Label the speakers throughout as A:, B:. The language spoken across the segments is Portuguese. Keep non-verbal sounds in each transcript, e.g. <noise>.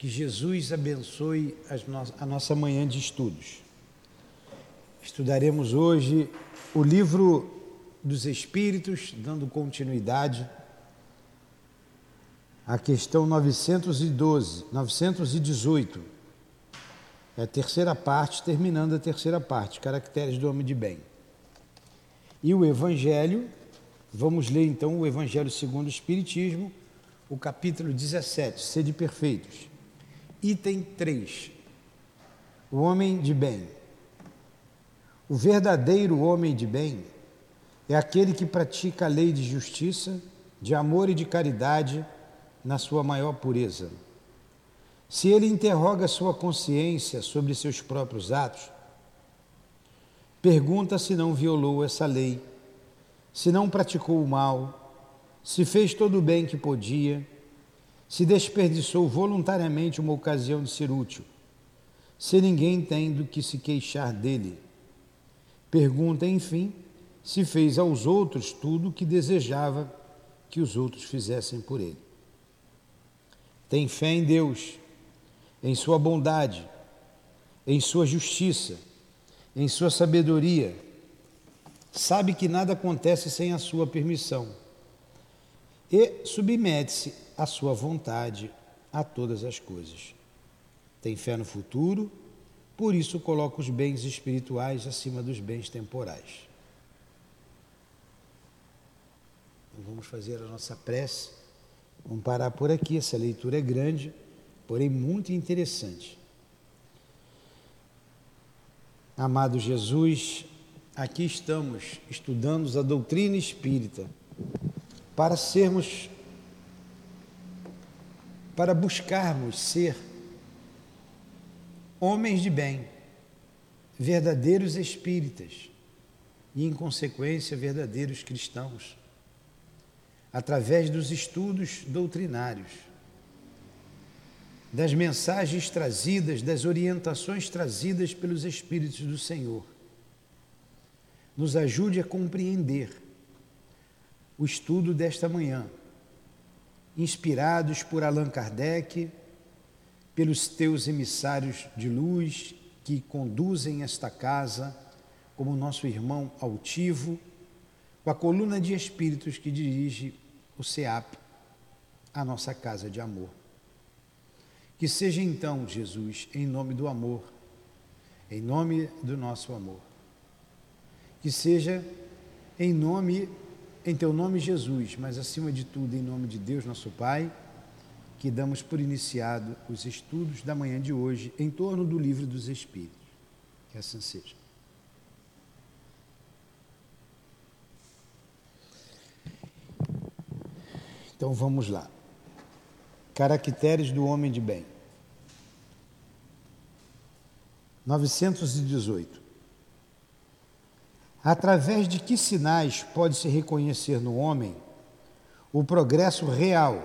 A: Que Jesus abençoe a nossa manhã de estudos. Estudaremos hoje o livro dos Espíritos, dando continuidade à questão 912, 918. É a terceira parte, terminando a terceira parte, caracteres do homem de bem. E o Evangelho, vamos ler então o Evangelho segundo o Espiritismo, o capítulo 17, Sede Perfeitos. Item 3. O homem de bem. O verdadeiro homem de bem é aquele que pratica a lei de justiça, de amor e de caridade na sua maior pureza. Se ele interroga sua consciência sobre seus próprios atos, pergunta se não violou essa lei, se não praticou o mal, se fez todo o bem que podia se desperdiçou voluntariamente uma ocasião de ser útil, se ninguém tem do que se queixar dele. Pergunta, enfim, se fez aos outros tudo o que desejava que os outros fizessem por ele. Tem fé em Deus, em Sua bondade, em Sua justiça, em Sua sabedoria. Sabe que nada acontece sem a Sua permissão e submete-se à sua vontade a todas as coisas. Tem fé no futuro, por isso coloca os bens espirituais acima dos bens temporais. Então vamos fazer a nossa prece. Vamos parar por aqui. Essa leitura é grande, porém muito interessante. Amado Jesus, aqui estamos estudando a doutrina espírita para sermos, para buscarmos ser homens de bem, verdadeiros espíritas e, em consequência, verdadeiros cristãos, através dos estudos doutrinários, das mensagens trazidas, das orientações trazidas pelos Espíritos do Senhor. Nos ajude a compreender o estudo desta manhã, inspirados por Allan Kardec, pelos teus emissários de luz que conduzem esta casa, como nosso irmão altivo, com a coluna de espíritos que dirige o SEAP, a nossa casa de amor. Que seja então, Jesus, em nome do amor, em nome do nosso amor. Que seja em nome em teu nome, Jesus, mas acima de tudo, em nome de Deus, nosso Pai, que damos por iniciado os estudos da manhã de hoje em torno do livro dos Espíritos. Que assim seja. Então vamos lá. Caracteres do homem de bem. 918. Através de que sinais pode-se reconhecer no homem o progresso real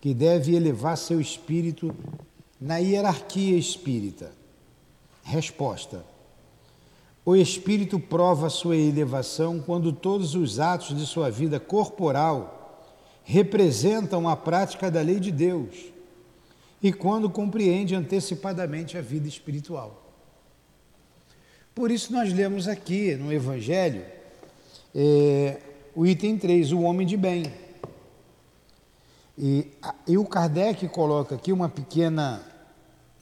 A: que deve elevar seu espírito na hierarquia espírita? Resposta: O espírito prova sua elevação quando todos os atos de sua vida corporal representam a prática da lei de Deus e quando compreende antecipadamente a vida espiritual. Por isso nós lemos aqui no Evangelho é, o item 3, o homem de bem. E, e o Kardec coloca aqui uma pequena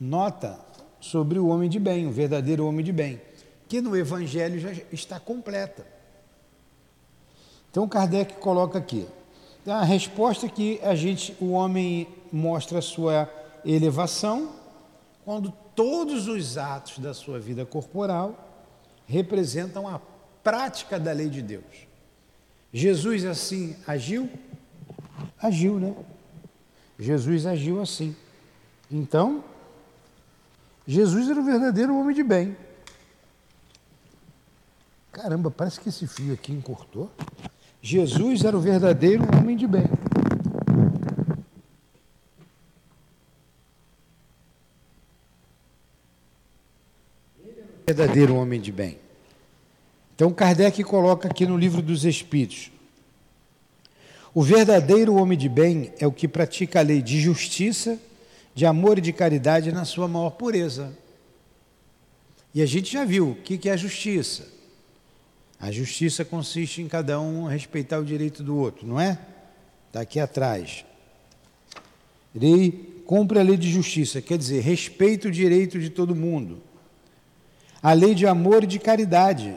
A: nota sobre o homem de bem, o verdadeiro homem de bem, que no Evangelho já está completa. Então Kardec coloca aqui a resposta que a gente, o homem mostra a sua elevação quando todos os atos da sua vida corporal representam a prática da lei de Deus. Jesus assim agiu? Agiu, né? Jesus agiu assim. Então, Jesus era o verdadeiro homem de bem. Caramba, parece que esse fio aqui encurtou. Jesus era o verdadeiro homem de bem. Verdadeiro homem de bem. Então Kardec coloca aqui no livro dos Espíritos: o verdadeiro homem de bem é o que pratica a lei de justiça, de amor e de caridade na sua maior pureza. E a gente já viu o que é a justiça. A justiça consiste em cada um respeitar o direito do outro, não é? Está aqui atrás. Ele cumpre a lei de justiça, quer dizer, respeita o direito de todo mundo. A lei de amor e de caridade,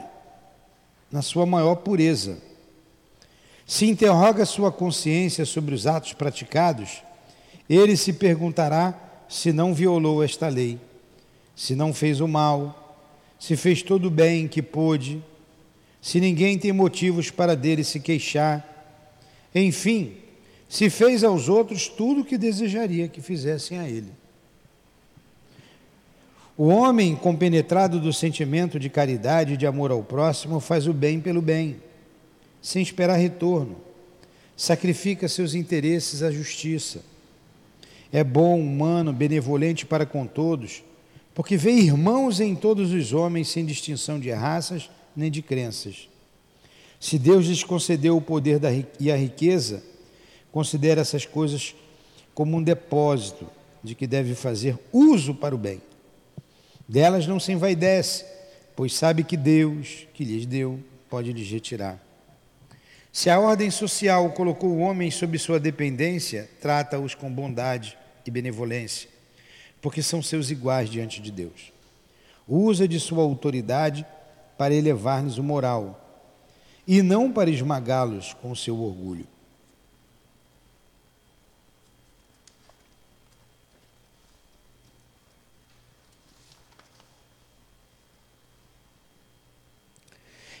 A: na sua maior pureza. Se interroga sua consciência sobre os atos praticados, ele se perguntará se não violou esta lei, se não fez o mal, se fez todo o bem que pôde, se ninguém tem motivos para dele se queixar. Enfim, se fez aos outros tudo o que desejaria que fizessem a ele. O homem compenetrado do sentimento de caridade e de amor ao próximo faz o bem pelo bem, sem esperar retorno. Sacrifica seus interesses à justiça é bom, humano, benevolente para com todos, porque vê irmãos em todos os homens sem distinção de raças nem de crenças. Se Deus lhes concedeu o poder e a riqueza, considera essas coisas como um depósito de que deve fazer uso para o bem. Delas não se envaidece, pois sabe que Deus, que lhes deu, pode lhes retirar. Se a ordem social colocou o homem sob sua dependência, trata-os com bondade e benevolência, porque são seus iguais diante de Deus. Usa de sua autoridade para elevar-lhes o moral e não para esmagá-los com o seu orgulho.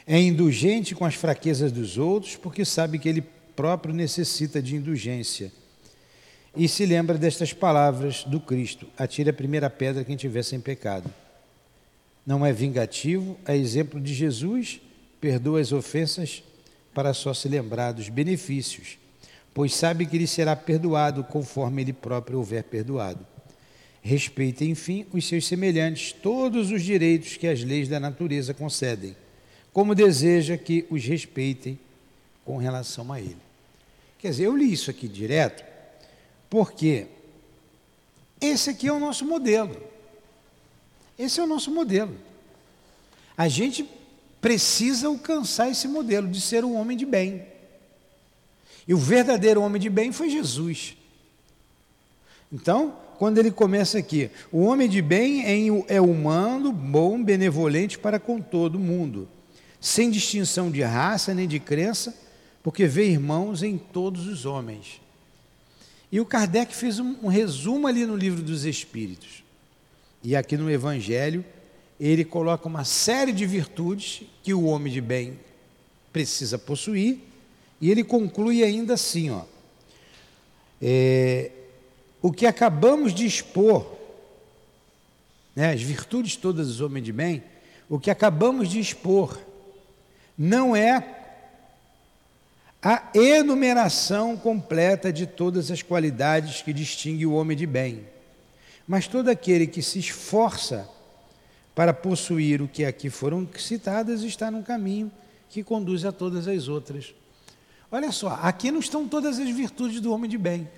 A: É indulgente com as fraquezas dos outros, porque sabe que ele próprio necessita de indulgência e se lembra destas palavras do Cristo: atire a primeira pedra quem tiver sem pecado. Não é vingativo, é exemplo de Jesus, perdoa as ofensas para só se lembrar dos benefícios, pois sabe que lhe será perdoado conforme ele próprio houver perdoado. Respeita, enfim, os seus semelhantes, todos os direitos que as leis da natureza concedem, como deseja que os respeitem com relação a ele. Quer dizer, eu li isso aqui direto, porque esse aqui é o nosso modelo. Esse é o nosso modelo. A gente precisa alcançar esse modelo de ser um homem de bem. E o verdadeiro homem de bem foi Jesus. Então, quando ele começa aqui, o homem de bem é humano, bom, benevolente para com todo mundo, sem distinção de raça nem de crença, porque vê irmãos em todos os homens. E o Kardec fez um, um resumo ali no livro dos Espíritos. E aqui no Evangelho, ele coloca uma série de virtudes que o homem de bem precisa possuir, e ele conclui ainda assim: ó, é, o que acabamos de expor, né, as virtudes todas dos homens de bem, o que acabamos de expor, não é a enumeração completa de todas as qualidades que distingue o homem de bem. Mas todo aquele que se esforça para possuir o que aqui foram citadas está num caminho que conduz a todas as outras. Olha só, aqui não estão todas as virtudes do homem de bem.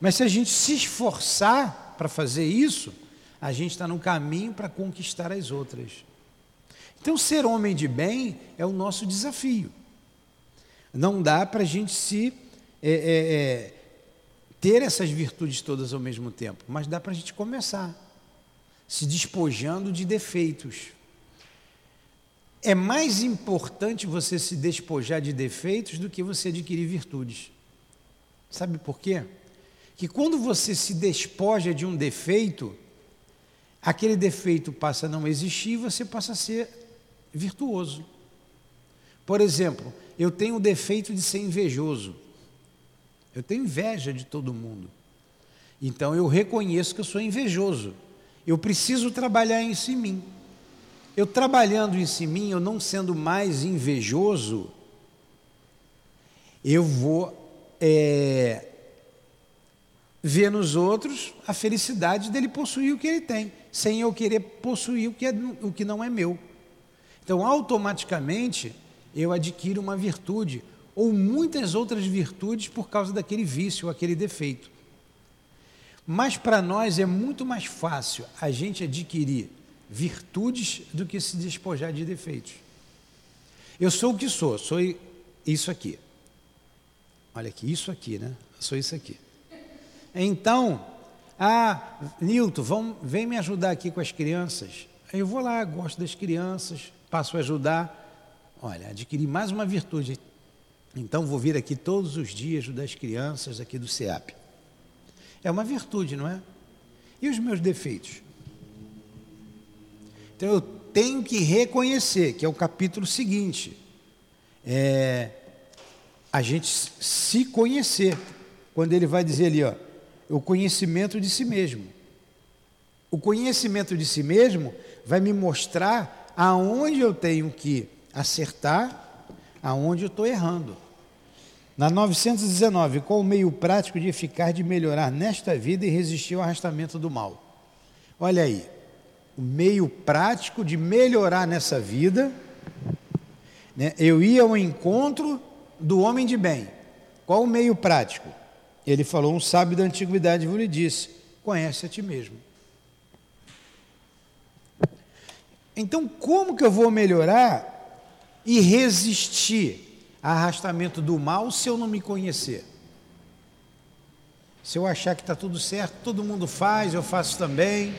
A: Mas se a gente se esforçar para fazer isso, a gente está no caminho para conquistar as outras. Então, ser homem de bem é o nosso desafio. Não dá para a gente se é, é, é, ter essas virtudes todas ao mesmo tempo, mas dá para a gente começar se despojando de defeitos. É mais importante você se despojar de defeitos do que você adquirir virtudes. Sabe por quê? Que quando você se despoja de um defeito, aquele defeito passa a não existir e você passa a ser virtuoso. Por exemplo, eu tenho o defeito de ser invejoso. Eu tenho inveja de todo mundo. Então eu reconheço que eu sou invejoso. Eu preciso trabalhar isso em mim. Eu trabalhando isso em mim, eu não sendo mais invejoso, eu vou é, ver nos outros a felicidade dele possuir o que ele tem, sem eu querer possuir o que, é, o que não é meu. Então, automaticamente, eu adquiro uma virtude ou muitas outras virtudes por causa daquele vício, aquele defeito. Mas para nós é muito mais fácil a gente adquirir virtudes do que se despojar de defeitos. Eu sou o que sou, sou isso aqui. Olha aqui, isso aqui, né? Sou isso aqui. Então, ah, Nilton, vem me ajudar aqui com as crianças. Eu vou lá, gosto das crianças, passo a ajudar. Olha, adquiri mais uma virtude. Então vou vir aqui todos os dias ajudar as crianças aqui do CEAP. É uma virtude, não é? E os meus defeitos? Então eu tenho que reconhecer, que é o capítulo seguinte, é a gente se conhecer. Quando ele vai dizer ali, ó, o conhecimento de si mesmo. O conhecimento de si mesmo vai me mostrar aonde eu tenho que acertar, aonde eu estou errando. Na 919, qual o meio prático de eficaz de melhorar nesta vida e resistir ao arrastamento do mal? Olha aí, o meio prático de melhorar nessa vida. Né? Eu ia ao encontro do homem de bem. Qual o meio prático? Ele falou: um sábio da antiguidade lhe disse: conhece a ti mesmo. Então, como que eu vou melhorar e resistir arrastamento do mal se eu não me conhecer. Se eu achar que está tudo certo, todo mundo faz, eu faço também,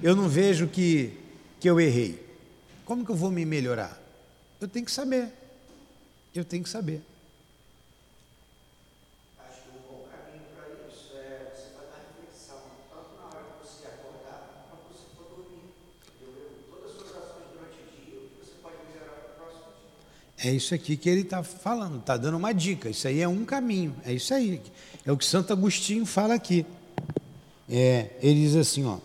A: eu não vejo que, que eu errei. Como que eu vou me melhorar? Eu tenho que saber. Eu tenho que saber. É isso aqui que ele está falando, está dando uma dica. Isso aí é um caminho, é isso aí. É o que Santo Agostinho fala aqui. É, ele diz assim: ó,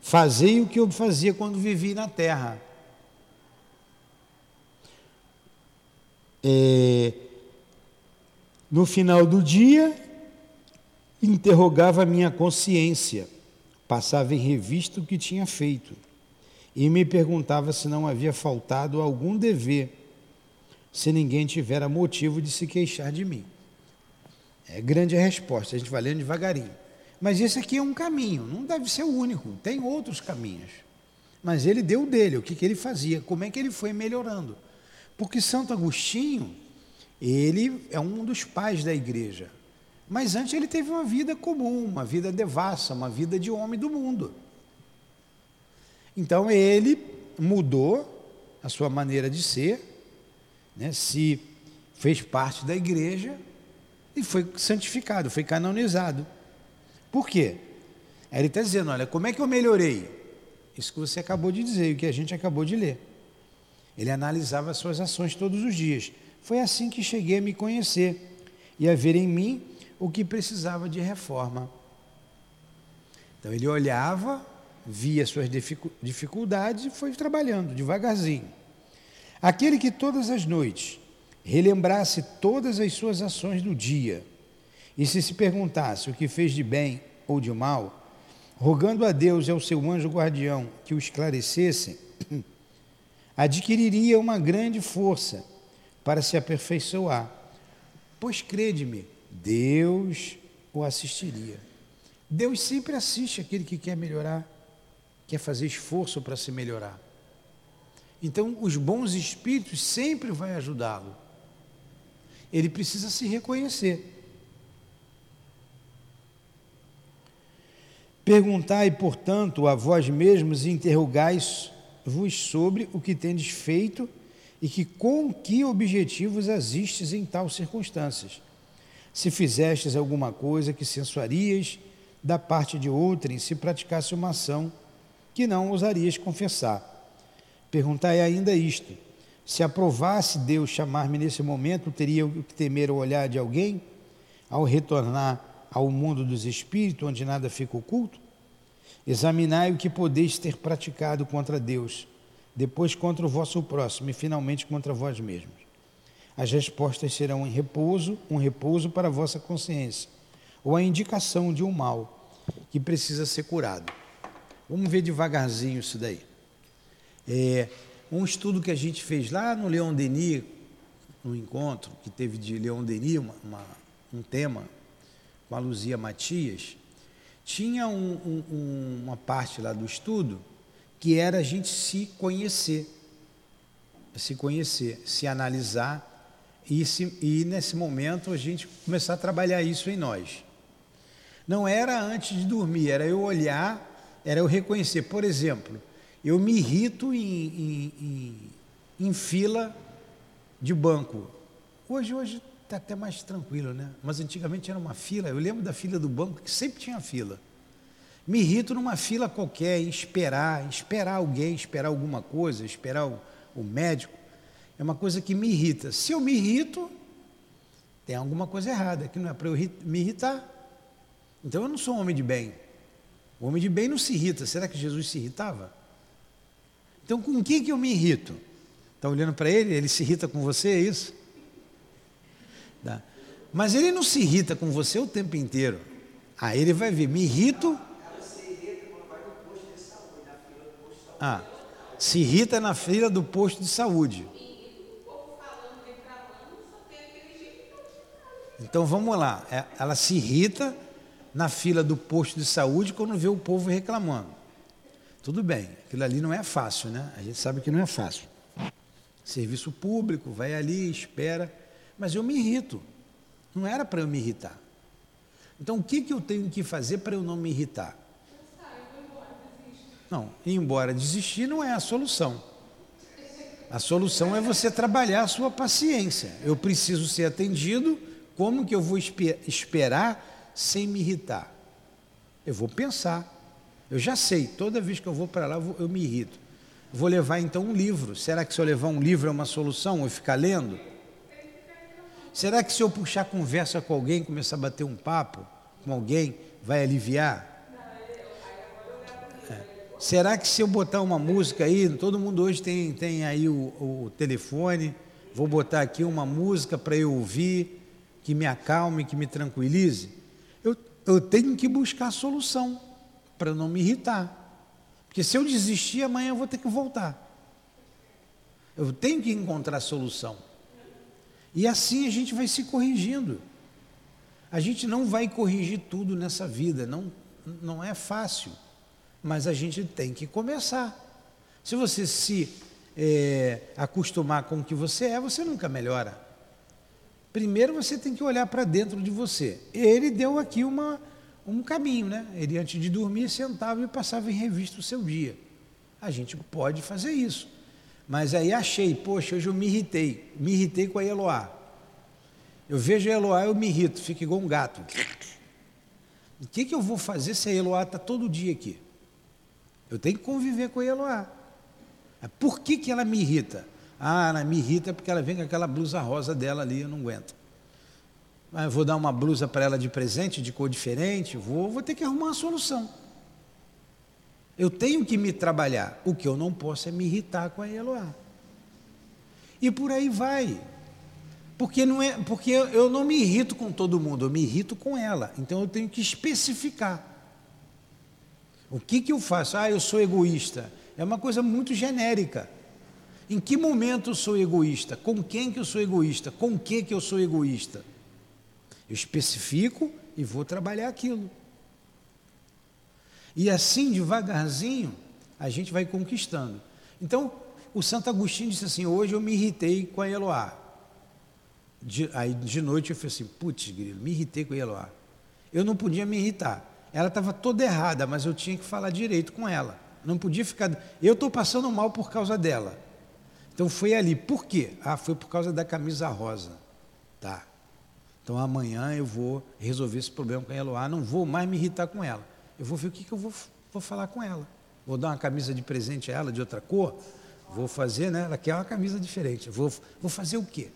A: fazei o que eu fazia quando vivi na terra. É, no final do dia, interrogava a minha consciência, passava em revista o que tinha feito e me perguntava se não havia faltado algum dever se ninguém tiver motivo de se queixar de mim? É grande a resposta, a gente vai lendo devagarinho. Mas esse aqui é um caminho, não deve ser o único, tem outros caminhos. Mas ele deu dele, o que, que ele fazia, como é que ele foi melhorando. Porque Santo Agostinho, ele é um dos pais da igreja. Mas antes ele teve uma vida comum, uma vida devassa, uma vida de homem do mundo. Então ele mudou a sua maneira de ser, né, se fez parte da igreja e foi santificado, foi canonizado. Por quê? Ele está dizendo: olha, como é que eu melhorei? Isso que você acabou de dizer, o que a gente acabou de ler. Ele analisava as suas ações todos os dias. Foi assim que cheguei a me conhecer e a ver em mim o que precisava de reforma. Então ele olhava, via suas dificuldades e foi trabalhando devagarzinho. Aquele que todas as noites relembrasse todas as suas ações do dia e se se perguntasse o que fez de bem ou de mal, rogando a Deus e ao seu anjo guardião que o esclarecesse, <clears throat> adquiriria uma grande força para se aperfeiçoar. Pois crede-me, Deus o assistiria. Deus sempre assiste aquele que quer melhorar, quer fazer esforço para se melhorar. Então, os bons espíritos sempre vai ajudá-lo. Ele precisa se reconhecer. Perguntai, portanto, a vós mesmos e interrogais-vos sobre o que tendes feito e que com que objetivos assistes em tal circunstâncias. Se fizestes alguma coisa que sensuarias da parte de outrem, se praticasse uma ação que não ousarias confessar Perguntai ainda isto: se aprovasse Deus chamar-me nesse momento, teria que temer o olhar de alguém ao retornar ao mundo dos espíritos, onde nada fica oculto? Examinai o que podeis ter praticado contra Deus, depois contra o vosso próximo e finalmente contra vós mesmos. As respostas serão em repouso, um repouso para a vossa consciência, ou a indicação de um mal que precisa ser curado. Vamos ver devagarzinho isso daí. É, um estudo que a gente fez lá no Leon Denis, no encontro que teve de Leon Denis, uma, uma, um tema com a Luzia Matias, tinha um, um, uma parte lá do estudo que era a gente se conhecer, se conhecer, se analisar e, se, e nesse momento a gente começar a trabalhar isso em nós. Não era antes de dormir, era eu olhar, era eu reconhecer. Por exemplo, eu me irrito em, em, em, em fila de banco. Hoje, hoje está até mais tranquilo, né? Mas antigamente era uma fila. Eu lembro da fila do banco que sempre tinha fila. Me irrito numa fila qualquer, esperar, esperar alguém, esperar alguma coisa, esperar o, o médico. É uma coisa que me irrita. Se eu me irrito, tem alguma coisa errada, que não é para eu me irritar. Então eu não sou um homem de bem. O homem de bem não se irrita. Será que Jesus se irritava? Então com quem que eu me irrito? Está olhando para ele? Ele se irrita com você, é isso? Tá. Mas ele não se irrita com você o tempo inteiro. Aí ele vai ver, me irrito Ah, se irrita na fila do posto de saúde. Então vamos lá. É, ela se irrita na fila do posto de saúde quando vê o povo reclamando. Tudo bem, aquilo ali não é fácil, né? A gente sabe que não é fácil. Serviço público, vai ali, espera. Mas eu me irrito. Não era para eu me irritar. Então o que, que eu tenho que fazer para eu não me irritar? Não, ir embora, desistir não é a solução. A solução é você trabalhar a sua paciência. Eu preciso ser atendido, como que eu vou esperar sem me irritar? Eu vou pensar. Eu já sei, toda vez que eu vou para lá, eu me irrito. Vou levar então um livro. Será que se eu levar um livro é uma solução? Eu ficar lendo? Será que se eu puxar conversa com alguém, começar a bater um papo com alguém, vai aliviar? Será que se eu botar uma música aí, todo mundo hoje tem, tem aí o, o telefone, vou botar aqui uma música para eu ouvir, que me acalme, que me tranquilize? Eu, eu tenho que buscar solução para não me irritar. Porque se eu desistir, amanhã eu vou ter que voltar. Eu tenho que encontrar solução. E assim a gente vai se corrigindo. A gente não vai corrigir tudo nessa vida, não, não é fácil mas a gente tem que começar. Se você se é, acostumar com o que você é, você nunca melhora. Primeiro você tem que olhar para dentro de você. Ele deu aqui uma, um caminho, né? Ele antes de dormir sentava e passava em revista o seu dia. A gente pode fazer isso. Mas aí achei, poxa, hoje eu me irritei. Me irritei com a Eloá. Eu vejo a Eloá, eu me irrito, fico igual um gato. O que, que eu vou fazer se a Eloá está todo dia aqui? Eu tenho que conviver com a Eloá. Por que, que ela me irrita? Ah, ela me irrita porque ela vem com aquela blusa rosa dela ali, eu não aguento. Eu vou dar uma blusa para ela de presente, de cor diferente, vou, vou ter que arrumar uma solução. Eu tenho que me trabalhar. O que eu não posso é me irritar com a Eloá. E por aí vai. Porque, não é, porque eu não me irrito com todo mundo, eu me irrito com ela. Então eu tenho que especificar. O que, que eu faço? Ah, eu sou egoísta. É uma coisa muito genérica. Em que momento eu sou egoísta? Com quem que eu sou egoísta? Com que que eu sou egoísta? Eu especifico e vou trabalhar aquilo. E assim, devagarzinho, a gente vai conquistando. Então, o Santo Agostinho disse assim: hoje eu me irritei com a Eloá. De, aí de noite eu falei assim: putz, grilo, me irritei com a Eloá. Eu não podia me irritar. Ela estava toda errada, mas eu tinha que falar direito com ela. Não podia ficar. Eu estou passando mal por causa dela. Então foi ali. Por quê? Ah, foi por causa da camisa rosa. Tá. Então amanhã eu vou resolver esse problema com ela. Ah, não vou mais me irritar com ela. Eu vou ver o que, que eu vou, vou falar com ela. Vou dar uma camisa de presente a ela de outra cor. Vou fazer, né? Ela quer uma camisa diferente. Vou, vou fazer o quê?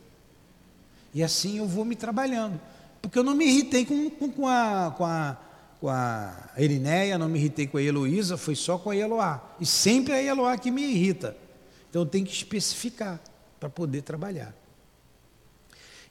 A: E assim eu vou me trabalhando. Porque eu não me irritei com, com, com a, com a com a Erinéia, não me irritei com a Heloísa, foi só com a Eloá. E sempre é a Eloá que me irrita. Então eu tenho que especificar para poder trabalhar.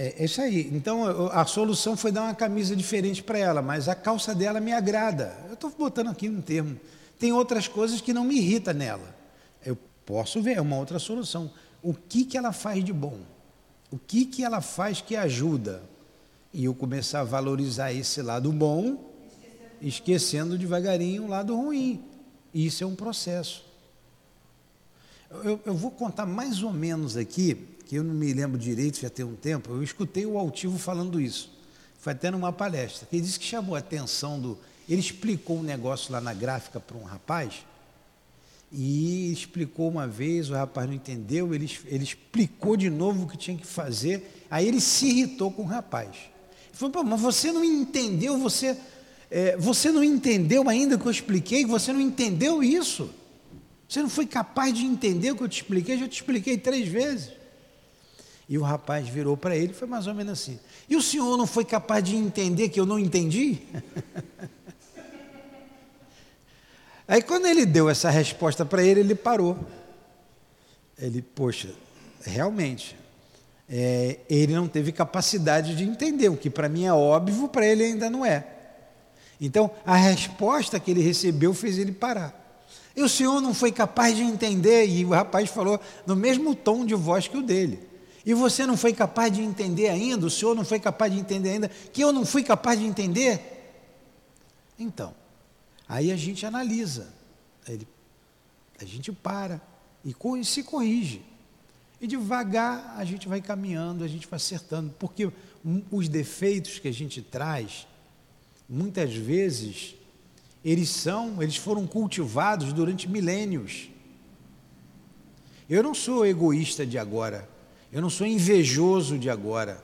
A: É, é isso aí. Então a solução foi dar uma camisa diferente para ela, mas a calça dela me agrada. Eu estou botando aqui um termo. Tem outras coisas que não me irritam nela. Eu posso ver, é uma outra solução. O que, que ela faz de bom? O que, que ela faz que ajuda? E eu começar a valorizar esse lado bom, esquecendo devagarinho o lado ruim. Isso é um processo. Eu, eu, vou contar mais ou menos aqui, que eu não me lembro direito, já tem um tempo, eu escutei o Altivo falando isso. Foi até numa palestra. Ele disse que chamou a atenção do. Ele explicou um negócio lá na gráfica para um rapaz, e explicou uma vez, o rapaz não entendeu, ele, ele explicou de novo o que tinha que fazer, aí ele se irritou com o rapaz. Ele falou, mas você não entendeu, você, é, você não entendeu ainda que eu expliquei, você não entendeu isso. Você não foi capaz de entender o que eu te expliquei, já te expliquei três vezes. E o rapaz virou para ele, foi mais ou menos assim. E o senhor não foi capaz de entender que eu não entendi? <laughs> Aí quando ele deu essa resposta para ele, ele parou. Ele, poxa, realmente, é, ele não teve capacidade de entender, o que para mim é óbvio, para ele ainda não é. Então, a resposta que ele recebeu fez ele parar. E o senhor não foi capaz de entender, e o rapaz falou no mesmo tom de voz que o dele. E você não foi capaz de entender ainda, o senhor não foi capaz de entender ainda, que eu não fui capaz de entender? Então, aí a gente analisa, a gente para e se corrige. E devagar a gente vai caminhando, a gente vai acertando, porque os defeitos que a gente traz, muitas vezes, eles são, eles foram cultivados durante milênios. Eu não sou egoísta de agora, eu não sou invejoso de agora.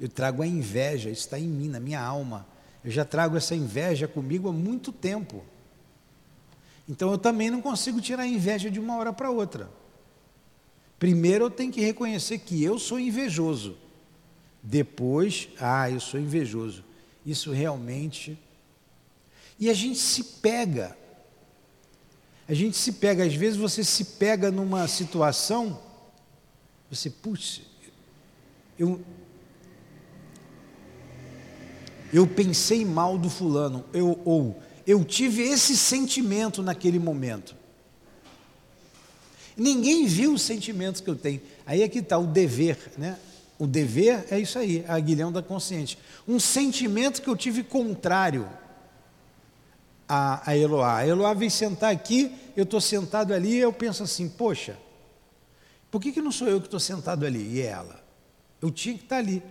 A: Eu trago a inveja, isso está em mim, na minha alma. Eu já trago essa inveja comigo há muito tempo. Então eu também não consigo tirar a inveja de uma hora para outra. Primeiro eu tenho que reconhecer que eu sou invejoso. Depois, ah, eu sou invejoso. Isso realmente e a gente se pega. A gente se pega, às vezes você se pega numa situação, você, putz, eu, eu pensei mal do fulano, eu, ou eu tive esse sentimento naquele momento. Ninguém viu os sentimentos que eu tenho. Aí é que está o dever, né? O dever é isso aí, a aguilhão da consciente. Um sentimento que eu tive contrário a, a Eloá. A Eloá vem sentar aqui, eu estou sentado ali, eu penso assim, poxa, por que, que não sou eu que estou sentado ali e é ela? Eu tinha que estar ali.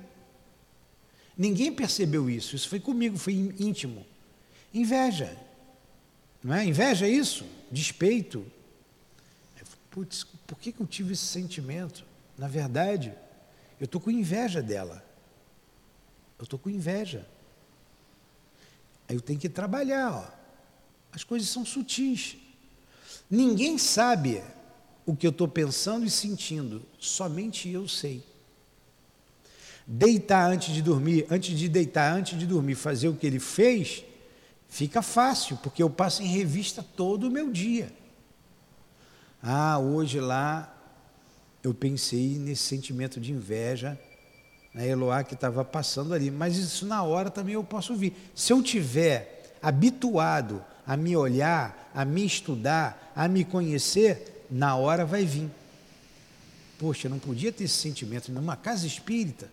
A: Ninguém percebeu isso, isso foi comigo, foi íntimo. Inveja, não é? Inveja é isso? Despeito. Putz, por que, que eu tive esse sentimento? Na verdade, eu estou com inveja dela. Eu estou com inveja. Aí eu tenho que trabalhar, ó. As coisas são sutis. Ninguém sabe o que eu estou pensando e sentindo, somente eu sei. Deitar antes de dormir, antes de deitar, antes de dormir, fazer o que ele fez, fica fácil, porque eu passo em revista todo o meu dia. Ah, hoje lá eu pensei nesse sentimento de inveja na Eloá que estava passando ali, mas isso na hora também eu posso ouvir. Se eu tiver habituado a me olhar, a me estudar, a me conhecer, na hora vai vir. Poxa, não podia ter esse sentimento numa casa espírita.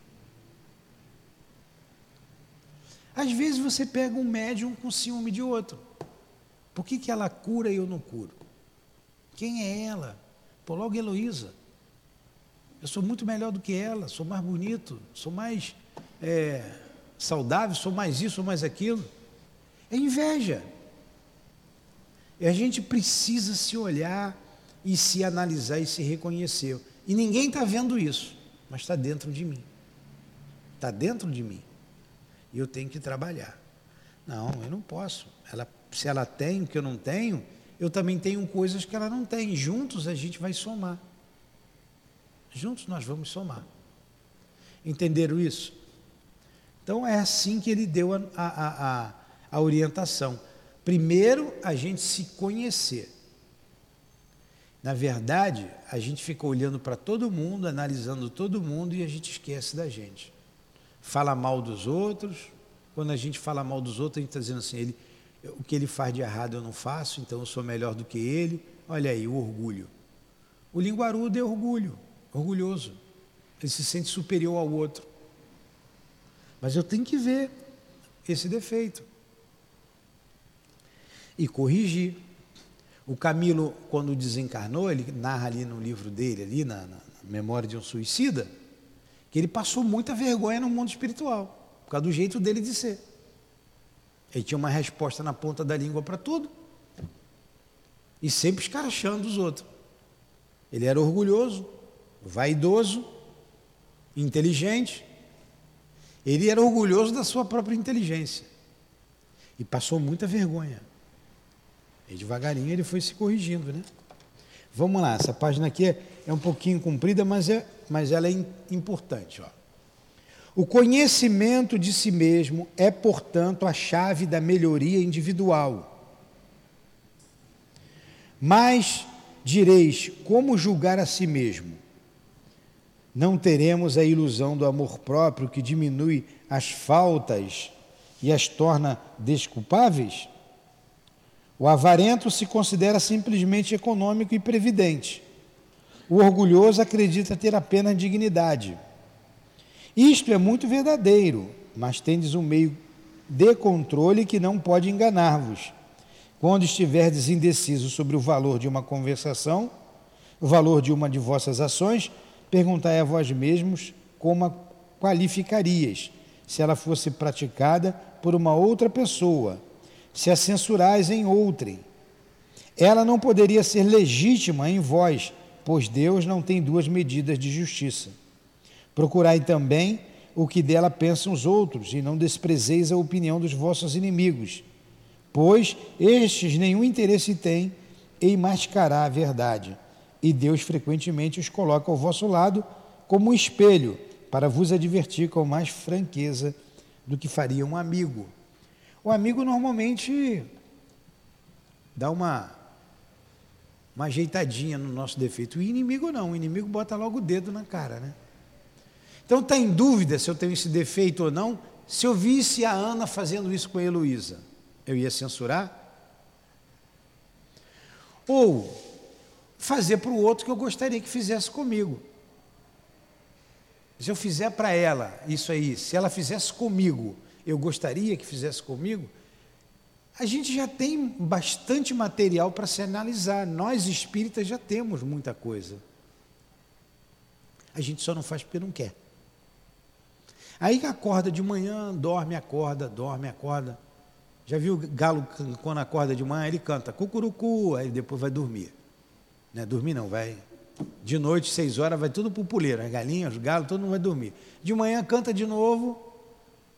A: Às vezes você pega um médium com ciúme de outro. Por que, que ela cura e eu não curo? Quem é ela? Pô, logo Heloísa. Eu sou muito melhor do que ela, sou mais bonito, sou mais é, saudável, sou mais isso, sou mais aquilo. É inveja. E a gente precisa se olhar e se analisar e se reconhecer. E ninguém está vendo isso, mas está dentro de mim. Está dentro de mim. E eu tenho que trabalhar. Não, eu não posso. Ela, se ela tem o que eu não tenho, eu também tenho coisas que ela não tem. Juntos a gente vai somar. Juntos nós vamos somar. Entenderam isso? Então é assim que ele deu a, a, a, a orientação. Primeiro, a gente se conhecer. Na verdade, a gente fica olhando para todo mundo, analisando todo mundo e a gente esquece da gente. Fala mal dos outros. Quando a gente fala mal dos outros, a gente está dizendo assim: ele, o que ele faz de errado eu não faço, então eu sou melhor do que ele. Olha aí, o orgulho. O linguarudo é orgulho, orgulhoso. Ele se sente superior ao outro. Mas eu tenho que ver esse defeito e corrigir. O Camilo, quando desencarnou, ele narra ali no livro dele, ali na, na Memória de um Suicida, que ele passou muita vergonha no mundo espiritual, por causa do jeito dele de ser. Ele tinha uma resposta na ponta da língua para tudo. E sempre escarachando os outros. Ele era orgulhoso, vaidoso, inteligente. Ele era orgulhoso da sua própria inteligência. E passou muita vergonha. E devagarinho ele foi se corrigindo, né? Vamos lá, essa página aqui é, é um pouquinho comprida, mas, é, mas ela é importante. Ó. O conhecimento de si mesmo é, portanto, a chave da melhoria individual. Mas direis: como julgar a si mesmo? Não teremos a ilusão do amor próprio que diminui as faltas e as torna desculpáveis? O avarento se considera simplesmente econômico e previdente. O orgulhoso acredita ter apenas dignidade. Isto é muito verdadeiro, mas tendes um meio de controle que não pode enganar-vos. Quando estiverdes indeciso sobre o valor de uma conversação, o valor de uma de vossas ações, perguntai a vós mesmos como a qualificarias, se ela fosse praticada por uma outra pessoa se a censurais em outrem. Ela não poderia ser legítima em vós, pois Deus não tem duas medidas de justiça. Procurai também o que dela pensam os outros, e não desprezeis a opinião dos vossos inimigos, pois estes nenhum interesse têm em mascarar a verdade, e Deus frequentemente os coloca ao vosso lado como um espelho, para vos advertir com mais franqueza do que faria um amigo. O amigo normalmente dá uma, uma ajeitadinha no nosso defeito. O inimigo não, o inimigo bota logo o dedo na cara, né? Então está em dúvida se eu tenho esse defeito ou não. Se eu visse a Ana fazendo isso com a Heloísa, eu ia censurar? Ou fazer para o outro que eu gostaria que fizesse comigo. Se eu fizer para ela isso aí, se ela fizesse comigo, eu gostaria que fizesse comigo, a gente já tem bastante material para se analisar. Nós espíritas já temos muita coisa. A gente só não faz porque não quer. Aí acorda de manhã, dorme, acorda, dorme, acorda. Já viu o galo quando acorda de manhã, ele canta cucurucu, aí depois vai dormir. Não é dormir não, vai. De noite, seis horas, vai tudo para o puleiro. As galinhas, os galos, todo mundo vai dormir. De manhã canta de novo,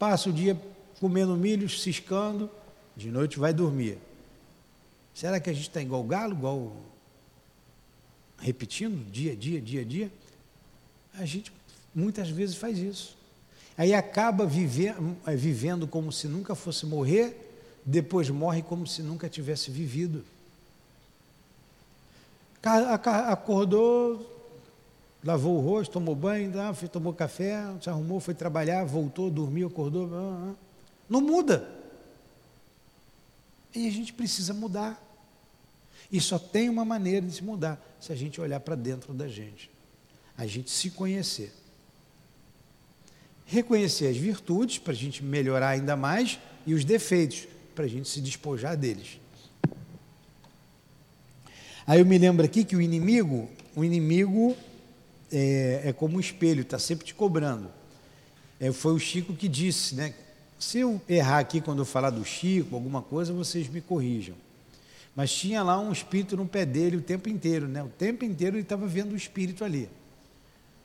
A: passa o dia comendo milho, ciscando, de noite vai dormir. Será que a gente está igual galo, igual repetindo dia a dia, dia a dia? A gente muitas vezes faz isso. Aí acaba vivendo, eh, vivendo como se nunca fosse morrer, depois morre como se nunca tivesse vivido. Acordou, lavou o rosto, tomou banho, tomou café, se arrumou, foi trabalhar, voltou, dormiu, acordou. Não muda. E a gente precisa mudar. E só tem uma maneira de se mudar, se a gente olhar para dentro da gente. A gente se conhecer. Reconhecer as virtudes para a gente melhorar ainda mais e os defeitos para a gente se despojar deles. Aí eu me lembro aqui que o inimigo, o inimigo é, é como um espelho, está sempre te cobrando. É, foi o Chico que disse, né? Se eu errar aqui quando eu falar do Chico, alguma coisa, vocês me corrijam. Mas tinha lá um espírito no pé dele o tempo inteiro, né? O tempo inteiro ele estava vendo o espírito ali.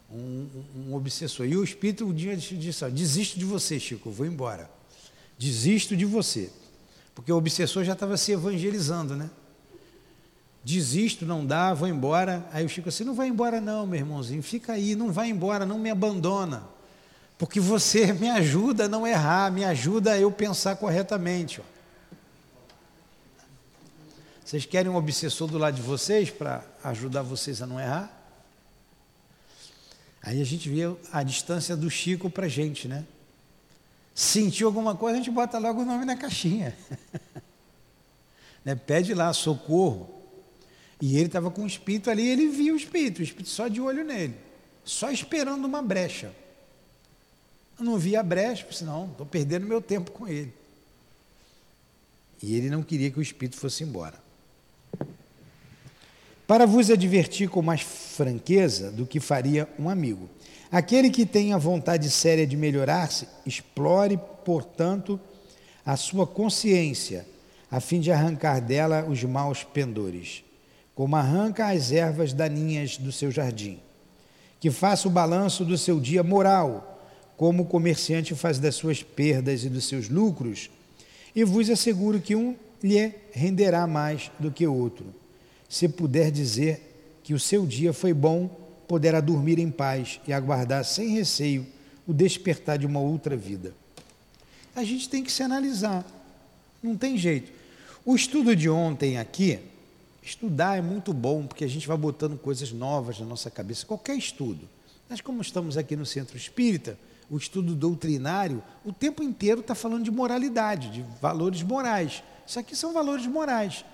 A: Um, um, um, obsessor. E o espírito um dia disse: desisto de você, Chico, vou embora. Desisto de você. Porque o obsessor já estava se evangelizando, né? Desisto, não dá, vou embora. Aí o Chico assim, não vai embora não, meu irmãozinho, fica aí, não vai embora, não me abandona. Porque você <laughs> me ajuda a não errar, me ajuda a eu pensar corretamente. Ó. Vocês querem um obsessor do lado de vocês para ajudar vocês a não errar? Aí a gente vê a distância do Chico para a gente, né? Sentiu alguma coisa, a gente bota logo o nome na caixinha. <laughs> né? Pede lá socorro. E ele estava com o espírito ali, ele via o espírito, o espírito só de olho nele, só esperando uma brecha. Eu não via a brecha, senão estou perdendo meu tempo com ele. E ele não queria que o espírito fosse embora. Para vos advertir com mais franqueza do que faria um amigo. Aquele que tem a vontade séria de melhorar-se, explore, portanto, a sua consciência, a fim de arrancar dela os maus pendores, como arranca as ervas daninhas do seu jardim. Que faça o balanço do seu dia moral, como o comerciante faz das suas perdas e dos seus lucros, e vos asseguro que um lhe renderá mais do que outro. Se puder dizer que o seu dia foi bom, poderá dormir em paz e aguardar sem receio o despertar de uma outra vida. A gente tem que se analisar, não tem jeito. O estudo de ontem aqui, estudar é muito bom, porque a gente vai botando coisas novas na nossa cabeça, qualquer estudo. Mas como estamos aqui no centro espírita, o estudo doutrinário, o tempo inteiro está falando de moralidade, de valores morais. Isso aqui são valores morais,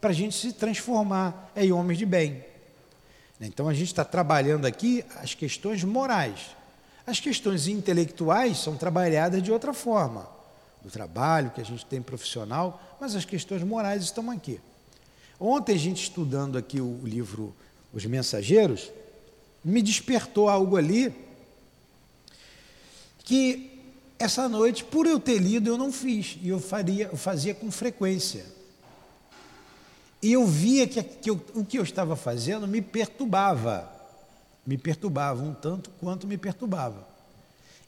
A: para a gente se transformar em homens de bem. Então a gente está trabalhando aqui as questões morais. As questões intelectuais são trabalhadas de outra forma, do trabalho que a gente tem profissional, mas as questões morais estão aqui. Ontem a gente estudando aqui o livro Os Mensageiros, me despertou algo ali que essa noite, por eu ter lido, eu não fiz, e eu, faria, eu fazia com frequência. E eu via que, que eu, o que eu estava fazendo me perturbava, me perturbava um tanto quanto me perturbava.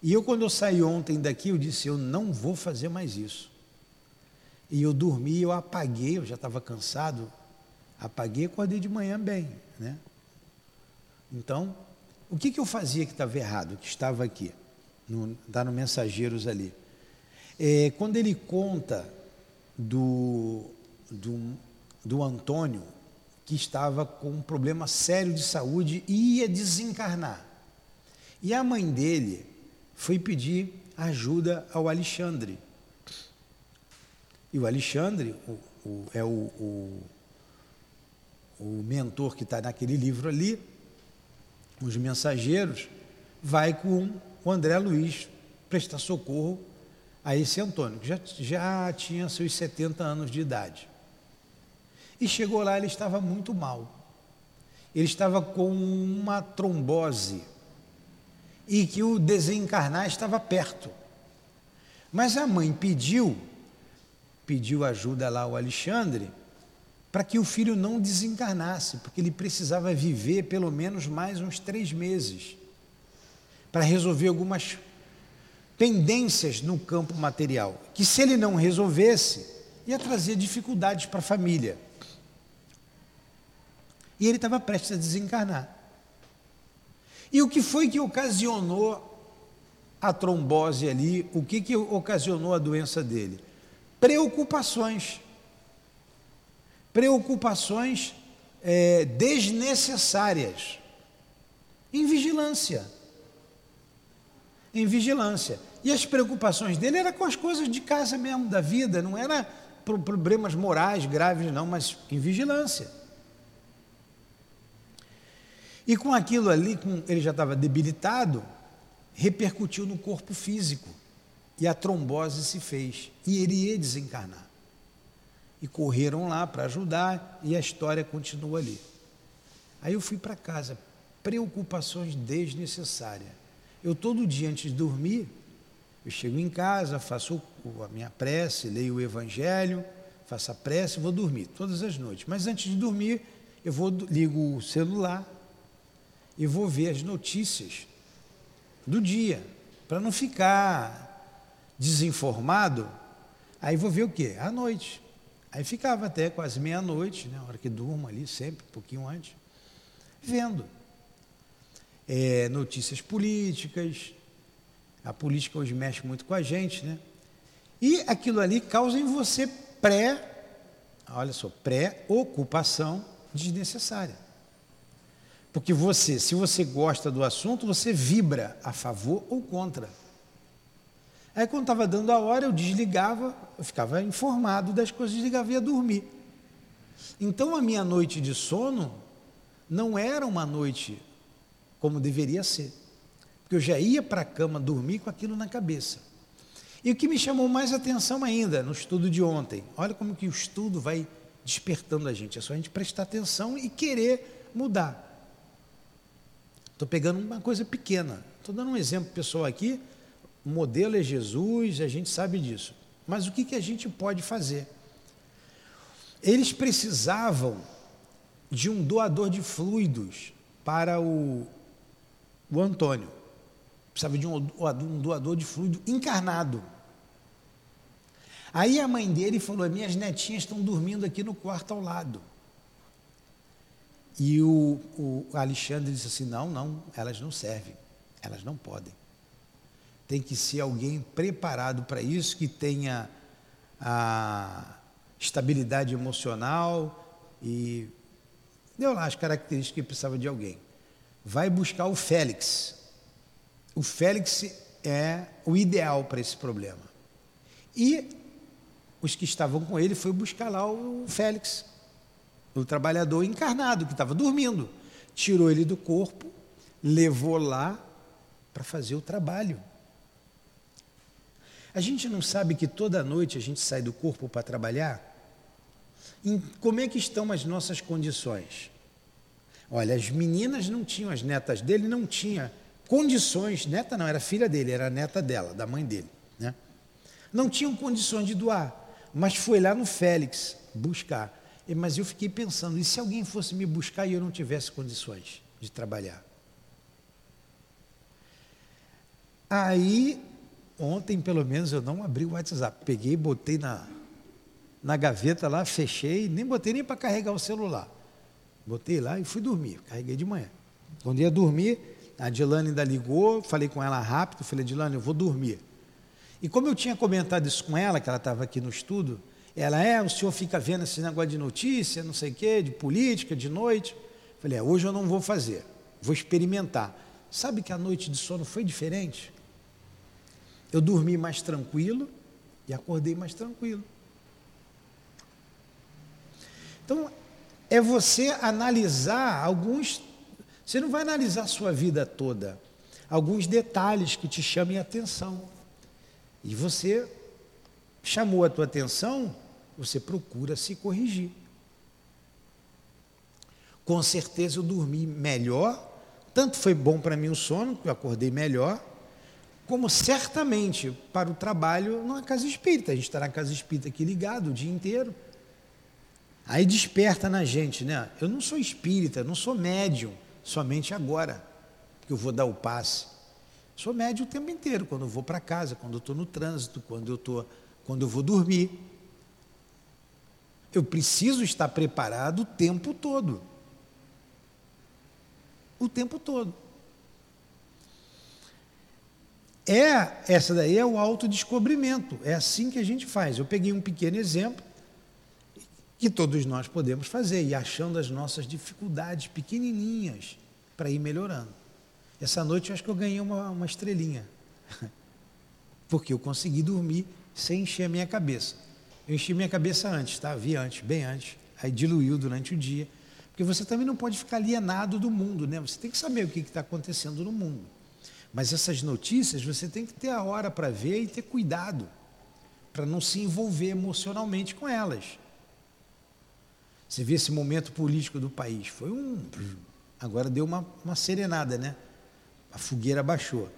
A: E eu, quando eu saí ontem daqui, eu disse: eu não vou fazer mais isso. E eu dormi, eu apaguei, eu já estava cansado, apaguei e acordei de manhã bem. Né? Então, o que, que eu fazia que estava errado, que estava aqui? está no Mensageiros ali. É, quando ele conta do, do, do Antônio, que estava com um problema sério de saúde e ia desencarnar. E a mãe dele foi pedir ajuda ao Alexandre. E o Alexandre o, o, é o, o, o mentor que está naquele livro ali, os mensageiros, vai com o André Luiz prestar socorro a esse Antônio, que já, já tinha seus 70 anos de idade. E chegou lá, ele estava muito mal. Ele estava com uma trombose e que o desencarnar estava perto. Mas a mãe pediu, pediu ajuda lá ao Alexandre, para que o filho não desencarnasse, porque ele precisava viver pelo menos mais uns três meses para resolver algumas pendências no campo material, que se ele não resolvesse, ia trazer dificuldades para a família. E ele estava prestes a desencarnar. E o que foi que ocasionou a trombose ali? O que, que ocasionou a doença dele? Preocupações. Preocupações é, desnecessárias. Em vigilância em vigilância. E as preocupações dele eram com as coisas de casa mesmo, da vida, não era problemas morais graves, não, mas em vigilância. E com aquilo ali, com, ele já estava debilitado, repercutiu no corpo físico. E a trombose se fez. E ele ia desencarnar. E correram lá para ajudar, e a história continua ali. Aí eu fui para casa, preocupações desnecessárias. Eu todo dia antes de dormir, eu chego em casa, faço a minha prece, leio o Evangelho, faço a prece vou dormir todas as noites. Mas antes de dormir, eu vou ligo o celular e vou ver as notícias do dia, para não ficar desinformado. Aí vou ver o quê? À noite. Aí ficava até quase meia-noite, né, a hora que durmo ali, sempre, um pouquinho antes, vendo é, notícias políticas. A política hoje mexe muito com a gente, né? E aquilo ali causa em você pré olha só, preocupação desnecessária. Porque você, se você gosta do assunto, você vibra a favor ou contra. Aí quando estava dando a hora, eu desligava, eu ficava informado das coisas, desligava e ia dormir. Então a minha noite de sono não era uma noite como deveria ser. Porque eu já ia para a cama dormir com aquilo na cabeça. E o que me chamou mais atenção ainda no estudo de ontem, olha como que o estudo vai despertando a gente, é só a gente prestar atenção e querer mudar. Estou pegando uma coisa pequena, estou dando um exemplo pessoal aqui, o modelo é Jesus, a gente sabe disso. Mas o que, que a gente pode fazer? Eles precisavam de um doador de fluidos para o, o Antônio precisava de um, um doador de fluido encarnado. Aí a mãe dele falou: Minhas netinhas estão dormindo aqui no quarto ao lado. E o, o, Alexandre disse assim: Não, não, elas não servem, elas não podem. Tem que ser alguém preparado para isso, que tenha a estabilidade emocional e deu lá as características que precisava de alguém. Vai buscar o Félix. O Félix é o ideal para esse problema. E os que estavam com ele foi buscar lá o Félix, o trabalhador encarnado que estava dormindo. Tirou ele do corpo, levou lá para fazer o trabalho. A gente não sabe que toda noite a gente sai do corpo para trabalhar? Em, como é que estão as nossas condições? Olha, as meninas não tinham, as netas dele não tinham condições, neta não, era filha dele, era neta dela, da mãe dele, né? Não tinham condições de doar, mas foi lá no Félix buscar. Mas eu fiquei pensando, e se alguém fosse me buscar e eu não tivesse condições de trabalhar? Aí, ontem pelo menos eu não abri o WhatsApp, peguei, botei na, na gaveta lá, fechei, nem botei nem para carregar o celular. Botei lá e fui dormir, carreguei de manhã. Quando ia dormir, a Dilane ainda ligou, falei com ela rápido, falei, Dilane, eu vou dormir. E como eu tinha comentado isso com ela, que ela estava aqui no estudo, ela é, o senhor fica vendo esse negócio de notícia, não sei o quê, de política, de noite. Falei, é, hoje eu não vou fazer, vou experimentar. Sabe que a noite de sono foi diferente? Eu dormi mais tranquilo e acordei mais tranquilo. Então, é você analisar alguns você não vai analisar a sua vida toda. Alguns detalhes que te chamem a atenção. E você chamou a tua atenção, você procura se corrigir. Com certeza eu dormi melhor, tanto foi bom para mim o sono, que eu acordei melhor, como certamente para o trabalho numa casa espírita. A gente está na casa espírita aqui ligado o dia inteiro. Aí desperta na gente, né? Eu não sou espírita, não sou médium somente agora que eu vou dar o passe. Sou médio o tempo inteiro, quando eu vou para casa, quando eu estou no trânsito, quando eu, tô, quando eu vou dormir. Eu preciso estar preparado o tempo todo. O tempo todo. É, essa daí é o autodescobrimento. É assim que a gente faz. Eu peguei um pequeno exemplo que todos nós podemos fazer, e achando as nossas dificuldades pequenininhas para ir melhorando. Essa noite eu acho que eu ganhei uma, uma estrelinha, <laughs> porque eu consegui dormir sem encher a minha cabeça. Eu enchi minha cabeça antes, tá? Vi antes, bem antes, aí diluiu durante o dia, porque você também não pode ficar alienado do mundo, né? Você tem que saber o que está acontecendo no mundo. Mas essas notícias você tem que ter a hora para ver e ter cuidado, para não se envolver emocionalmente com elas. Você vê esse momento político do país, foi um. Agora deu uma, uma serenada, né? A fogueira baixou.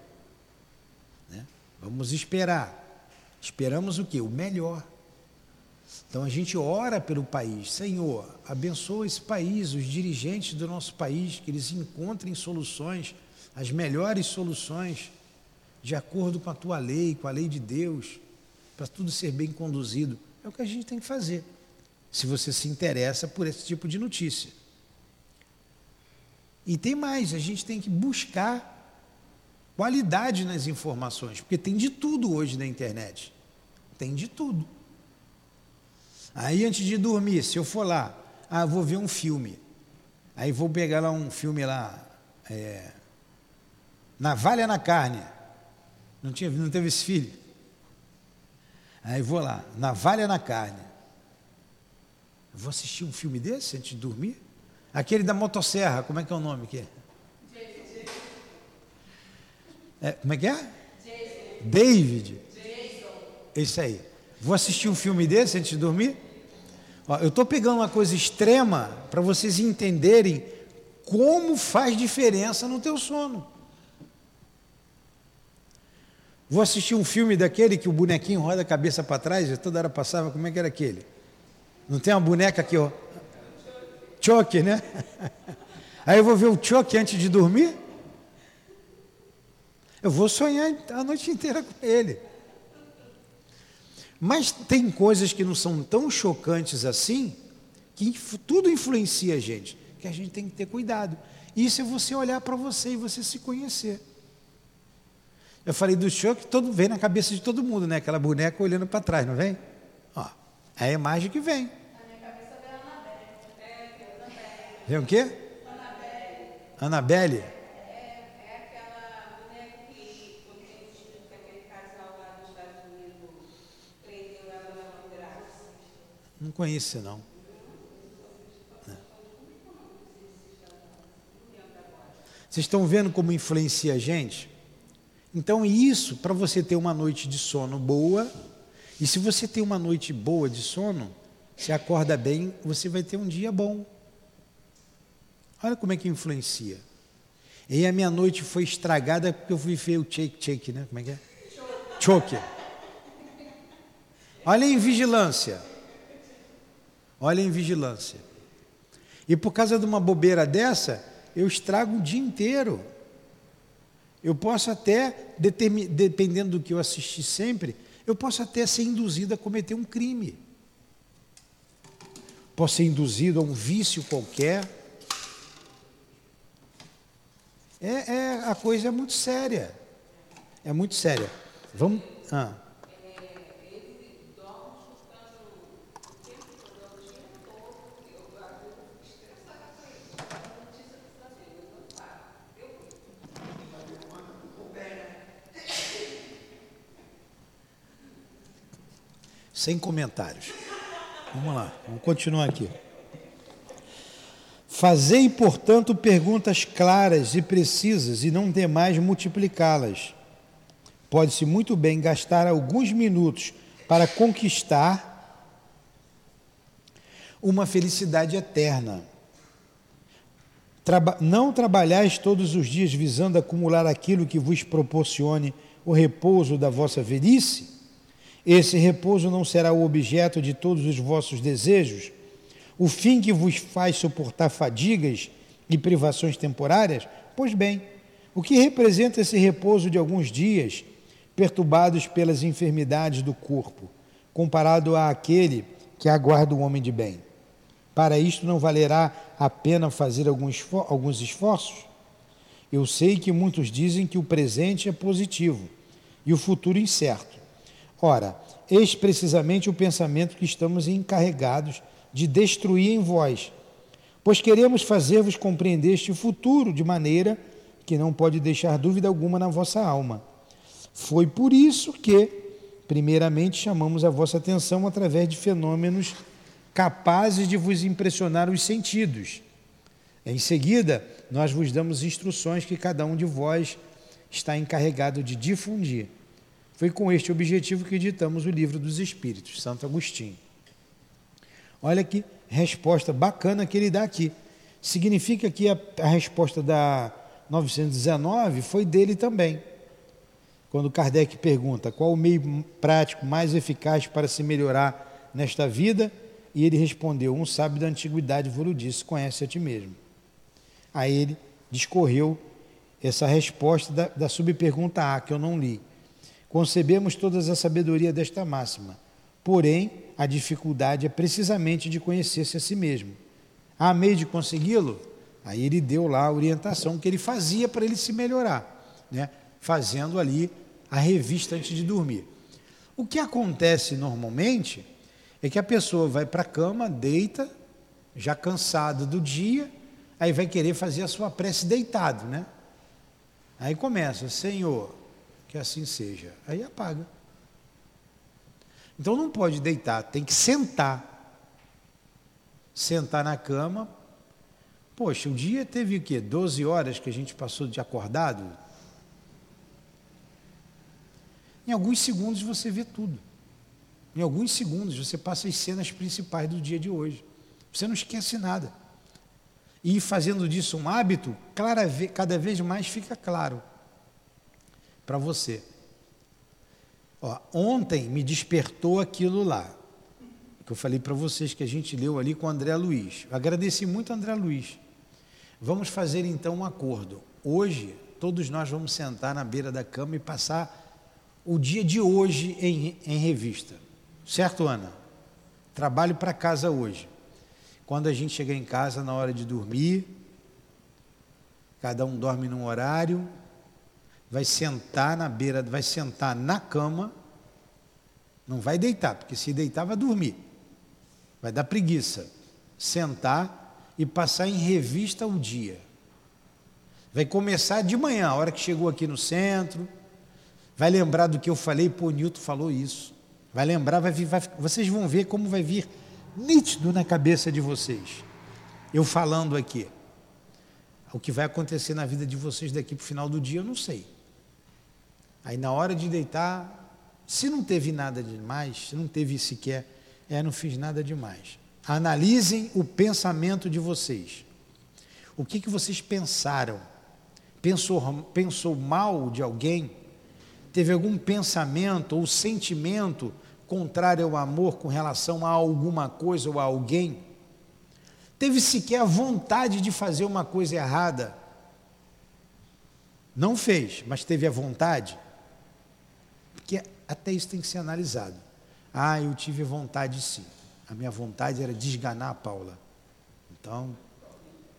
A: Né? Vamos esperar. Esperamos o quê? O melhor. Então a gente ora pelo país. Senhor, abençoa esse país, os dirigentes do nosso país, que eles encontrem soluções, as melhores soluções, de acordo com a tua lei, com a lei de Deus, para tudo ser bem conduzido. É o que a gente tem que fazer se você se interessa por esse tipo de notícia. E tem mais, a gente tem que buscar qualidade nas informações, porque tem de tudo hoje na internet. Tem de tudo. Aí antes de dormir, se eu for lá, ah, vou ver um filme. Aí vou pegar lá um filme lá, é, Navalha na carne. Não, tinha, não teve esse filho? Aí vou lá, Navalha na carne. vou assistir um filme desse antes de dormir? Aquele da motosserra, como é que é o nome aqui? É, como é que é? David. Isso aí. Vou assistir um filme desse antes de dormir? Ó, eu estou pegando uma coisa extrema para vocês entenderem como faz diferença no teu sono. Vou assistir um filme daquele que o bonequinho roda a cabeça para trás, toda hora passava, como é que era aquele? Não tem uma boneca aqui, ó. Choque, né? <laughs> Aí eu vou ver o choque antes de dormir? Eu vou sonhar a noite inteira com ele. Mas tem coisas que não são tão chocantes assim, que tudo influencia a gente, que a gente tem que ter cuidado. Isso é você olhar para você e você se conhecer. Eu falei do choque, todo vem na cabeça de todo mundo, né? Aquela boneca olhando para trás, não vem? Ó, é a imagem que vem. Na minha cabeça vem Anabelle. Vem o quê? Anabelle. Anabelle. Não conheço, não. Vocês estão vendo como influencia a gente? Então, isso, para você ter uma noite de sono boa, e se você tem uma noite boa de sono, se acorda bem, você vai ter um dia bom. Olha como é que influencia. E a minha noite foi estragada porque eu fui ver o shake-shake, né? Como é que é? Choke. Olha em vigilância. Olha em vigilância. E por causa de uma bobeira dessa, eu estrago o dia inteiro. Eu posso até, dependendo do que eu assisti sempre, eu posso até ser induzido a cometer um crime. Posso ser induzido a um vício qualquer. É, é a coisa é muito séria. É muito séria. Vamos. Ah. Sem comentários. Vamos lá, vamos continuar aqui. Fazei, portanto, perguntas claras e precisas e não demais multiplicá-las. Pode-se muito bem gastar alguns minutos para conquistar uma felicidade eterna. Traba não trabalhais todos os dias visando acumular aquilo que vos proporcione o repouso da vossa velhice? Esse repouso não será o objeto de todos os vossos desejos, o fim que vos faz suportar fadigas e privações temporárias? Pois bem, o que representa esse repouso de alguns dias, perturbados pelas enfermidades do corpo, comparado àquele que aguarda o homem de bem? Para isto não valerá a pena fazer alguns esforços? Eu sei que muitos dizem que o presente é positivo e o futuro incerto. Ora, eis precisamente o pensamento que estamos encarregados de destruir em vós, pois queremos fazer-vos compreender este futuro de maneira que não pode deixar dúvida alguma na vossa alma. Foi por isso que, primeiramente, chamamos a vossa atenção através de fenômenos capazes de vos impressionar os sentidos. Em seguida, nós vos damos instruções que cada um de vós está encarregado de difundir. Foi com este objetivo que editamos o livro dos Espíritos, Santo Agostinho. Olha que resposta bacana que ele dá aqui. Significa que a, a resposta da 919 foi dele também. Quando Kardec pergunta qual o meio prático mais eficaz para se melhorar nesta vida, e ele respondeu: Um sábio da antiguidade vos disse: Conhece a ti mesmo. Aí ele discorreu essa resposta da, da subpergunta A, que eu não li. Concebemos todas a sabedoria desta máxima, porém a dificuldade é precisamente de conhecer-se a si mesmo. Há meio de consegui-lo? Aí ele deu lá a orientação que ele fazia para ele se melhorar, né? fazendo ali a revista antes de dormir. O que acontece normalmente É que a pessoa vai para a cama, deita, já cansado do dia, aí vai querer fazer a sua prece deitado, né? Aí começa, Senhor, que assim seja. Aí apaga. Então não pode deitar, tem que sentar. Sentar na cama. Poxa, o dia teve o quê? 12 horas que a gente passou de acordado? Em alguns segundos você vê tudo. Em alguns segundos você passa as cenas principais do dia de hoje. Você não esquece nada. E fazendo disso um hábito, cada vez mais fica claro para você. Ó, ontem me despertou aquilo lá, que eu falei para vocês que a gente leu ali com André Luiz. Eu agradeci muito André Luiz. Vamos fazer então um acordo. Hoje, todos nós vamos sentar na beira da cama e passar o dia de hoje em, em revista. Certo, Ana? Trabalho para casa hoje. Quando a gente chegar em casa, na hora de dormir, cada um dorme num horário, vai sentar na beira, vai sentar na cama, não vai deitar, porque se deitar vai dormir. Vai dar preguiça. Sentar e passar em revista o dia. Vai começar de manhã, a hora que chegou aqui no centro, vai lembrar do que eu falei, pô, Newton falou isso. Vai lembrar, vai, vir, vai vocês vão ver como vai vir nítido na cabeça de vocês. Eu falando aqui. O que vai acontecer na vida de vocês daqui para o final do dia, eu não sei. Aí na hora de deitar, se não teve nada demais, se não teve sequer, é, não fiz nada demais. Analisem o pensamento de vocês. O que, que vocês pensaram? Pensou, pensou mal de alguém? Teve algum pensamento ou sentimento contrário ao amor com relação a alguma coisa ou a alguém? Teve sequer a vontade de fazer uma coisa errada? Não fez, mas teve a vontade? Até isso tem que ser analisado. Ah, eu tive vontade sim. A minha vontade era desganar a Paula. Então,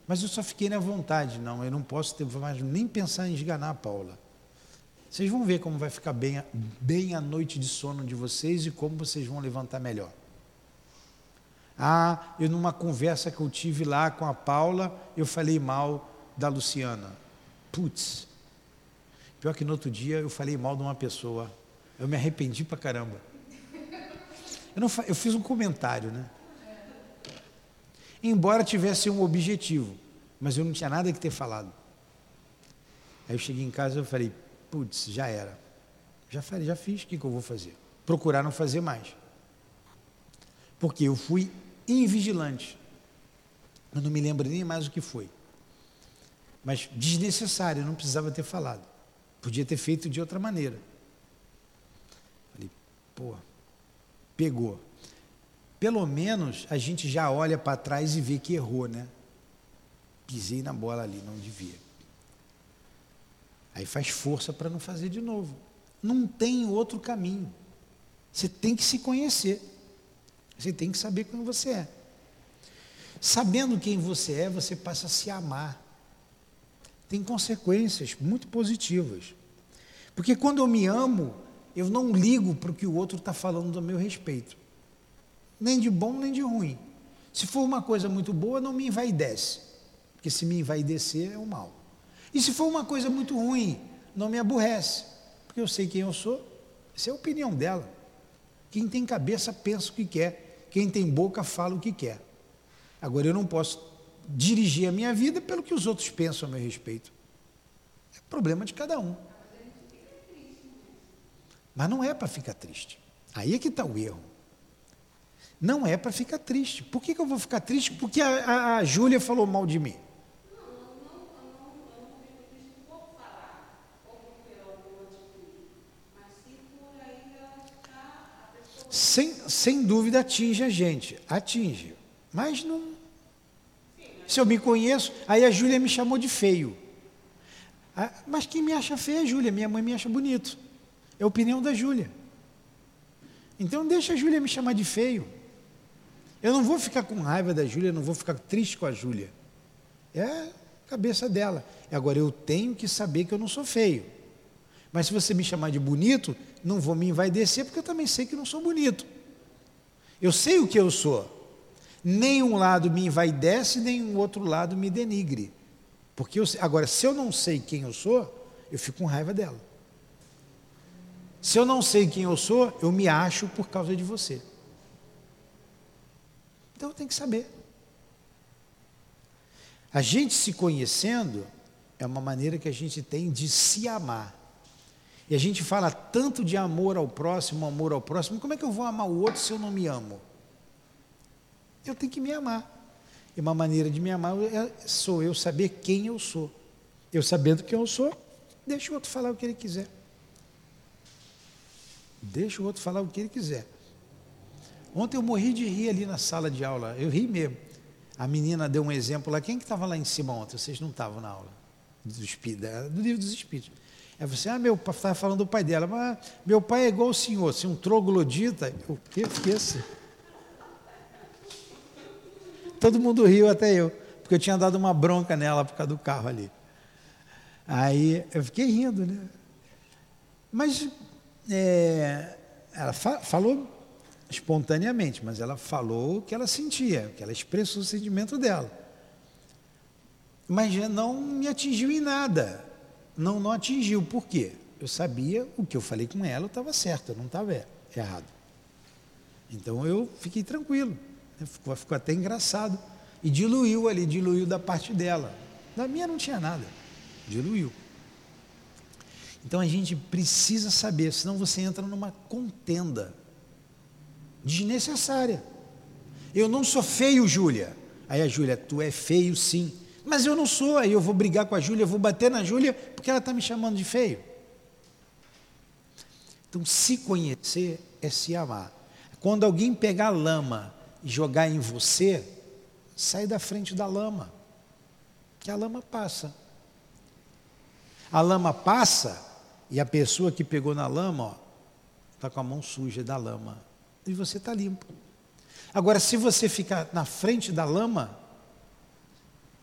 A: mas eu só fiquei na vontade, não, eu não posso ter mais nem pensar em esganar a Paula. Vocês vão ver como vai ficar bem, bem a noite de sono de vocês e como vocês vão levantar melhor. Ah, eu numa conversa que eu tive lá com a Paula, eu falei mal da Luciana. Putz. Pior que no outro dia eu falei mal de uma pessoa. Eu me arrependi pra caramba. Eu, não, eu fiz um comentário, né? Embora tivesse um objetivo, mas eu não tinha nada que ter falado. Aí eu cheguei em casa e falei, putz, já era. Já falei, já fiz, o que, que eu vou fazer? Procurar não fazer mais. Porque eu fui invigilante. Eu não me lembro nem mais o que foi. Mas desnecessário, não precisava ter falado. Podia ter feito de outra maneira. Pô, pegou. Pelo menos a gente já olha para trás e vê que errou, né? Pisei na bola ali, não devia. Aí faz força para não fazer de novo. Não tem outro caminho. Você tem que se conhecer. Você tem que saber quem você é. Sabendo quem você é, você passa a se amar. Tem consequências muito positivas. Porque quando eu me amo, eu não ligo para o que o outro está falando do meu respeito. Nem de bom, nem de ruim. Se for uma coisa muito boa, não me envaidece. Porque se me envaidecer, é o mal. E se for uma coisa muito ruim, não me aborrece, porque eu sei quem eu sou, essa é a opinião dela. Quem tem cabeça pensa o que quer, quem tem boca fala o que quer. Agora eu não posso dirigir a minha vida pelo que os outros pensam a meu respeito. É problema de cada um. Mas não é para ficar triste. Aí é que está o erro. Não é para ficar triste. Por que, que eu vou ficar triste? Porque a, a, a Júlia falou mal de mim. sem, sem dúvida atinge a gente, atinge. Mas não. Se eu me conheço, aí a Júlia me chamou de feio. Ah, mas quem me acha feio é a Júlia, minha mãe me acha bonito. É a opinião da Júlia. Então deixa a Júlia me chamar de feio. Eu não vou ficar com raiva da Júlia, não vou ficar triste com a Júlia. É a cabeça dela. Agora eu tenho que saber que eu não sou feio. Mas se você me chamar de bonito, não vou me envaidecer, porque eu também sei que não sou bonito. Eu sei o que eu sou. Nem um lado me envaidece, nem um outro lado me denigre. Porque eu, agora, se eu não sei quem eu sou, eu fico com raiva dela. Se eu não sei quem eu sou, eu me acho por causa de você. Então eu tenho que saber. A gente se conhecendo é uma maneira que a gente tem de se amar. E a gente fala tanto de amor ao próximo, amor ao próximo, como é que eu vou amar o outro se eu não me amo? Eu tenho que me amar. E uma maneira de me amar é, sou eu saber quem eu sou. Eu sabendo quem eu sou, deixa o outro falar o que ele quiser. Deixa o outro falar o que ele quiser. Ontem eu morri de rir ali na sala de aula. Eu ri mesmo. A menina deu um exemplo lá. Quem que estava lá em cima ontem? Vocês não estavam na aula do, Espírito, do livro dos Espíritos. É você, ah, meu pai estava falando do pai dela, mas meu pai é igual o senhor, assim, um troglodita. O que esqueça? Todo mundo riu, até eu, porque eu tinha dado uma bronca nela por causa do carro ali. Aí eu fiquei rindo, né? Mas é, ela fa falou espontaneamente, mas ela falou o que ela sentia, que ela expressou o sentimento dela. Mas não me atingiu em nada. Não, não atingiu. Por quê? Eu sabia o que eu falei com ela, estava certo, eu não estava errado. Então eu fiquei tranquilo. Né? Ficou, ficou até engraçado. E diluiu ali, diluiu da parte dela. Da minha não tinha nada. Diluiu. Então a gente precisa saber, senão você entra numa contenda desnecessária. Eu não sou feio, Júlia. Aí a Júlia, tu é feio sim. Mas eu não sou, aí eu vou brigar com a Júlia, vou bater na Júlia porque ela está me chamando de feio. Então, se conhecer é se amar. Quando alguém pegar lama e jogar em você, sai da frente da lama, que a lama passa. A lama passa e a pessoa que pegou na lama, está com a mão suja da lama e você está limpo. Agora, se você ficar na frente da lama,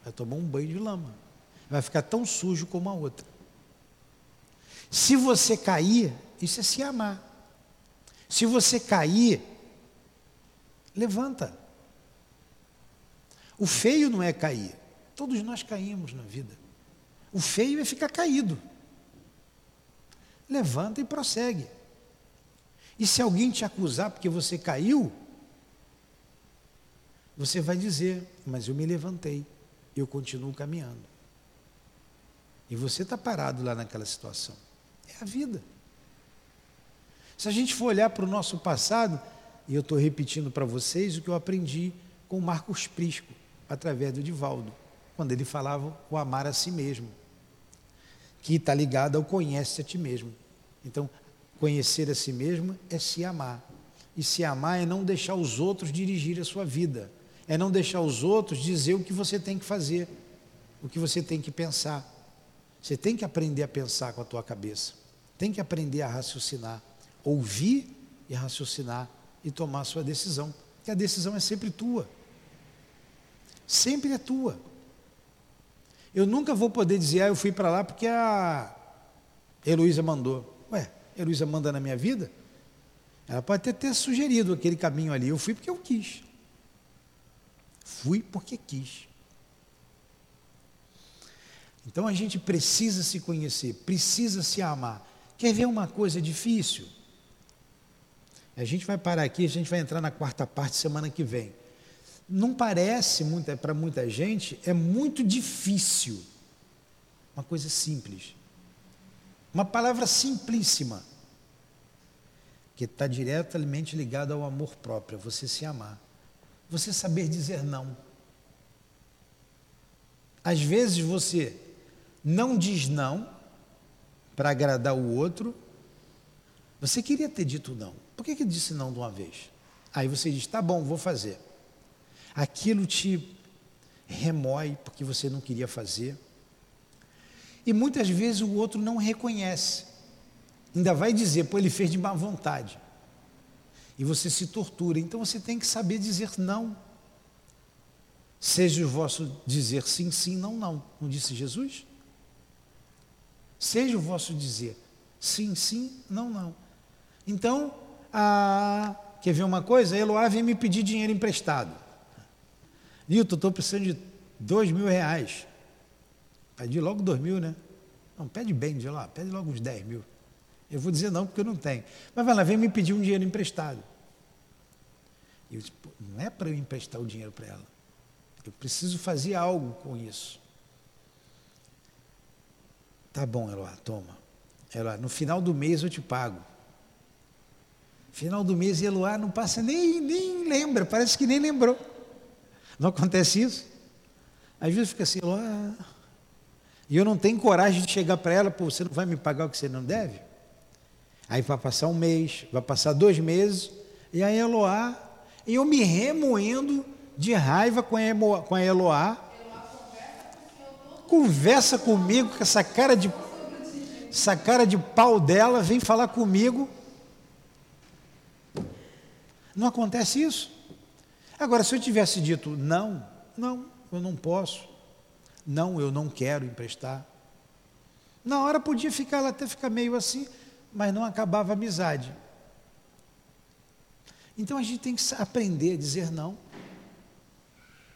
A: vai tomar um banho de lama, vai ficar tão sujo como a outra. Se você cair, isso é se amar. Se você cair, levanta. O feio não é cair. Todos nós caímos na vida. O feio é ficar caído. Levanta e prossegue. E se alguém te acusar porque você caiu, você vai dizer: Mas eu me levantei, eu continuo caminhando. E você está parado lá naquela situação. É a vida. Se a gente for olhar para o nosso passado, e eu estou repetindo para vocês o que eu aprendi com Marcos Prisco, através do Divaldo, quando ele falava o amar a si mesmo, que está ligado ao conhece a ti mesmo. Então, Conhecer a si mesmo é se amar. E se amar é não deixar os outros dirigir a sua vida. É não deixar os outros dizer o que você tem que fazer, o que você tem que pensar. Você tem que aprender a pensar com a tua cabeça. Tem que aprender a raciocinar, ouvir e raciocinar e tomar a sua decisão. Porque a decisão é sempre tua. Sempre é tua. Eu nunca vou poder dizer, ah, eu fui para lá porque a Heloísa mandou. Ué, Heloísa manda na minha vida, ela pode até ter sugerido aquele caminho ali. Eu fui porque eu quis. Fui porque quis. Então a gente precisa se conhecer, precisa se amar. Quer ver uma coisa difícil? A gente vai parar aqui, a gente vai entrar na quarta parte semana que vem. Não parece para muita gente, é muito difícil. Uma coisa simples. Uma palavra simplíssima, que está diretamente ligada ao amor próprio, você se amar. Você saber dizer não. Às vezes você não diz não para agradar o outro. Você queria ter dito não. Por que, que disse não de uma vez? Aí você diz, tá bom, vou fazer. Aquilo te remói porque você não queria fazer. E muitas vezes o outro não reconhece. Ainda vai dizer, pô, ele fez de má vontade. E você se tortura. Então você tem que saber dizer não. Seja o vosso dizer sim, sim, não, não. Não disse Jesus? Seja o vosso dizer sim, sim, não, não. Então, a, quer ver uma coisa? Eloá vem me pedir dinheiro emprestado. Nilton, estou precisando de dois mil reais. Pedi logo dois mil, né? Não, pede bem de lá, pede logo uns dez mil. Eu vou dizer não, porque eu não tenho. Mas vai lá, vem me pedir um dinheiro emprestado. E eu disse, não é para eu emprestar o dinheiro para ela. Eu preciso fazer algo com isso. Tá bom, Eloá, toma. Eloá, no final do mês eu te pago. Final do mês, Eloá não passa nem, nem lembra, parece que nem lembrou. Não acontece isso? Às vezes fica assim, Eloá. E eu não tenho coragem de chegar para ela, pô, você não vai me pagar o que você não deve? Aí vai passar um mês, vai passar dois meses, e a Eloá, e eu me remoendo de raiva com a, com a Eloá. Conversa comigo com essa cara de essa cara de pau dela, vem falar comigo. Não acontece isso. Agora, se eu tivesse dito não, não, eu não posso, não, eu não quero emprestar. Na hora podia ficar, ela até ficar meio assim, mas não acabava a amizade. Então a gente tem que aprender a dizer não.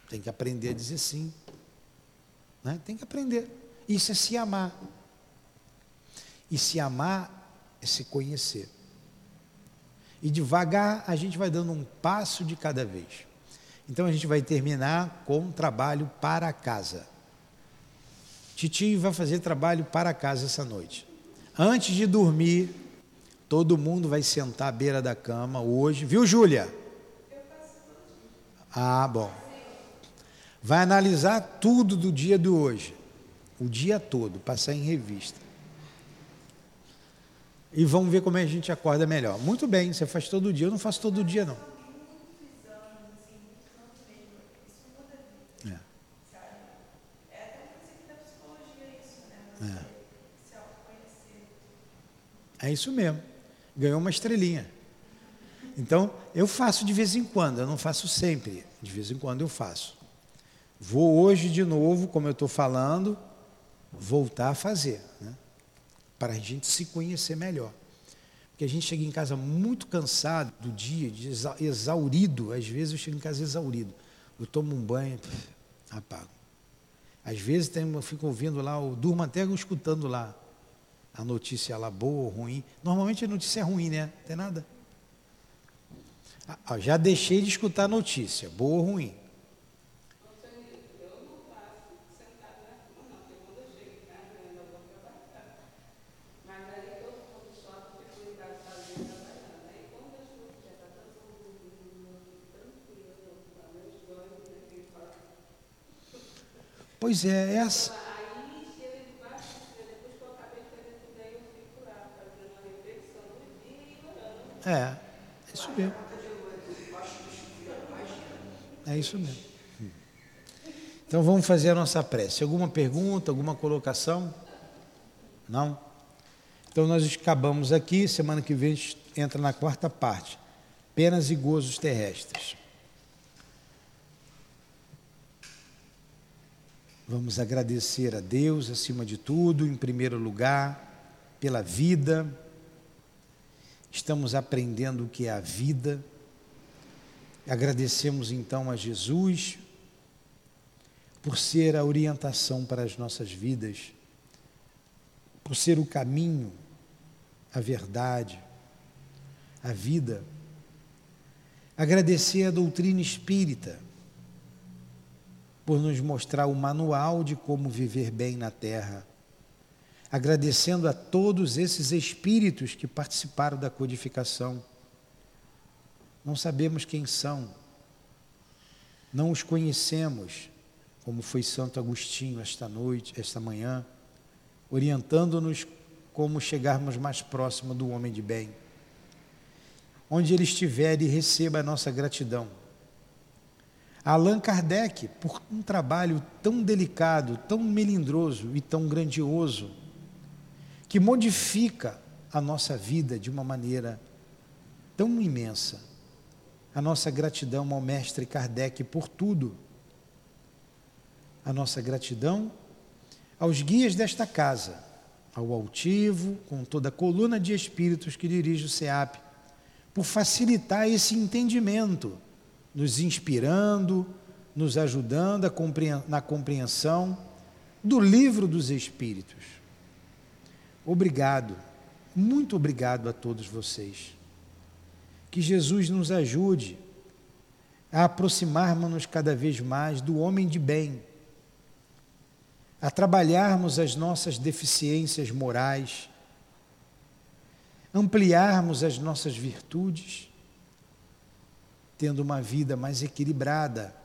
A: Tem que aprender a dizer sim. Né? Tem que aprender. Isso é se amar. E se amar é se conhecer. E devagar a gente vai dando um passo de cada vez. Então a gente vai terminar com trabalho para casa. Titio vai fazer trabalho para casa essa noite. Antes de dormir, todo mundo vai sentar à beira da cama hoje, viu, Júlia? Ah, bom. Vai analisar tudo do dia de hoje, o dia todo, passar em revista. E vamos ver como é a gente acorda melhor. Muito bem, você faz todo dia, eu não faço todo dia não. É. É isso mesmo. Ganhou uma estrelinha. Então, eu faço de vez em quando, eu não faço sempre. De vez em quando eu faço. Vou hoje de novo, como eu estou falando, voltar a fazer. Né? Para a gente se conhecer melhor. Porque a gente chega em casa muito cansado do dia, exaurido. Às vezes eu chego em casa exaurido. Eu tomo um banho, apago. Às vezes tem, eu fico ouvindo lá, eu durmo até escutando lá a notícia lá boa ou ruim. Normalmente a notícia é ruim, né? Não tem nada. Ah, já deixei de escutar a notícia, boa ou ruim. Pois é, essa. É, é isso mesmo. É isso mesmo. Então vamos fazer a nossa prece. Alguma pergunta, alguma colocação? Não? Então nós acabamos aqui, semana que vem a gente entra na quarta parte. Penas e gozos terrestres. Vamos agradecer a Deus, acima de tudo, em primeiro lugar, pela vida. Estamos aprendendo o que é a vida. Agradecemos então a Jesus por ser a orientação para as nossas vidas, por ser o caminho, a verdade, a vida. Agradecer a doutrina espírita por nos mostrar o manual de como viver bem na terra. Agradecendo a todos esses espíritos que participaram da codificação. Não sabemos quem são, não os conhecemos, como foi Santo Agostinho esta noite, esta manhã, orientando-nos como chegarmos mais próximo do homem de bem. Onde ele estiver, e receba a nossa gratidão Allan Kardec, por um trabalho tão delicado, tão melindroso e tão grandioso, que modifica a nossa vida de uma maneira tão imensa. A nossa gratidão ao Mestre Kardec por tudo. A nossa gratidão aos guias desta casa, ao altivo, com toda a coluna de espíritos que dirige o SEAP, por facilitar esse entendimento, nos inspirando, nos ajudando na compreensão do livro dos Espíritos. Obrigado, muito obrigado a todos vocês. Que Jesus nos ajude a aproximarmos-nos cada vez mais do homem de bem, a trabalharmos as nossas deficiências morais, ampliarmos as nossas virtudes, tendo uma vida mais equilibrada,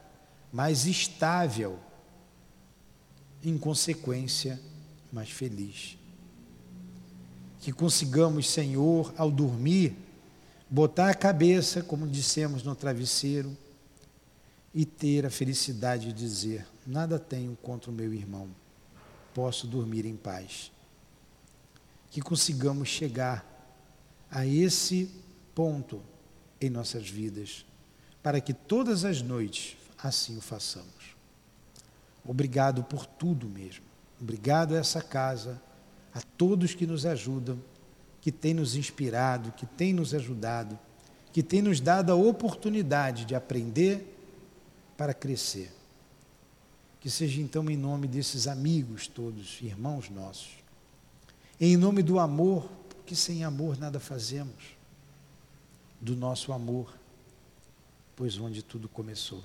A: mais estável, em consequência, mais feliz. Que consigamos, Senhor, ao dormir, botar a cabeça, como dissemos, no travesseiro e ter a felicidade de dizer: nada tenho contra o meu irmão, posso dormir em paz. Que consigamos chegar a esse ponto em nossas vidas, para que todas as noites assim o façamos. Obrigado por tudo mesmo. Obrigado a essa casa, a todos que nos ajudam que tem nos inspirado, que tem nos ajudado, que tem nos dado a oportunidade de aprender para crescer. Que seja então em nome desses amigos todos, irmãos nossos, em nome do amor, porque sem amor nada fazemos, do nosso amor, pois onde tudo começou.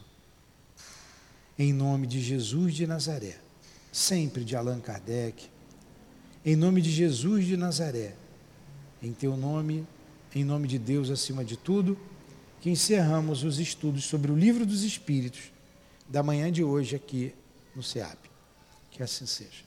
A: Em nome de Jesus de Nazaré, sempre de Allan Kardec, em nome de Jesus de Nazaré, em teu nome, em nome de Deus acima de tudo, que encerramos os estudos sobre o livro dos Espíritos da manhã de hoje aqui no SEAP. Que assim seja.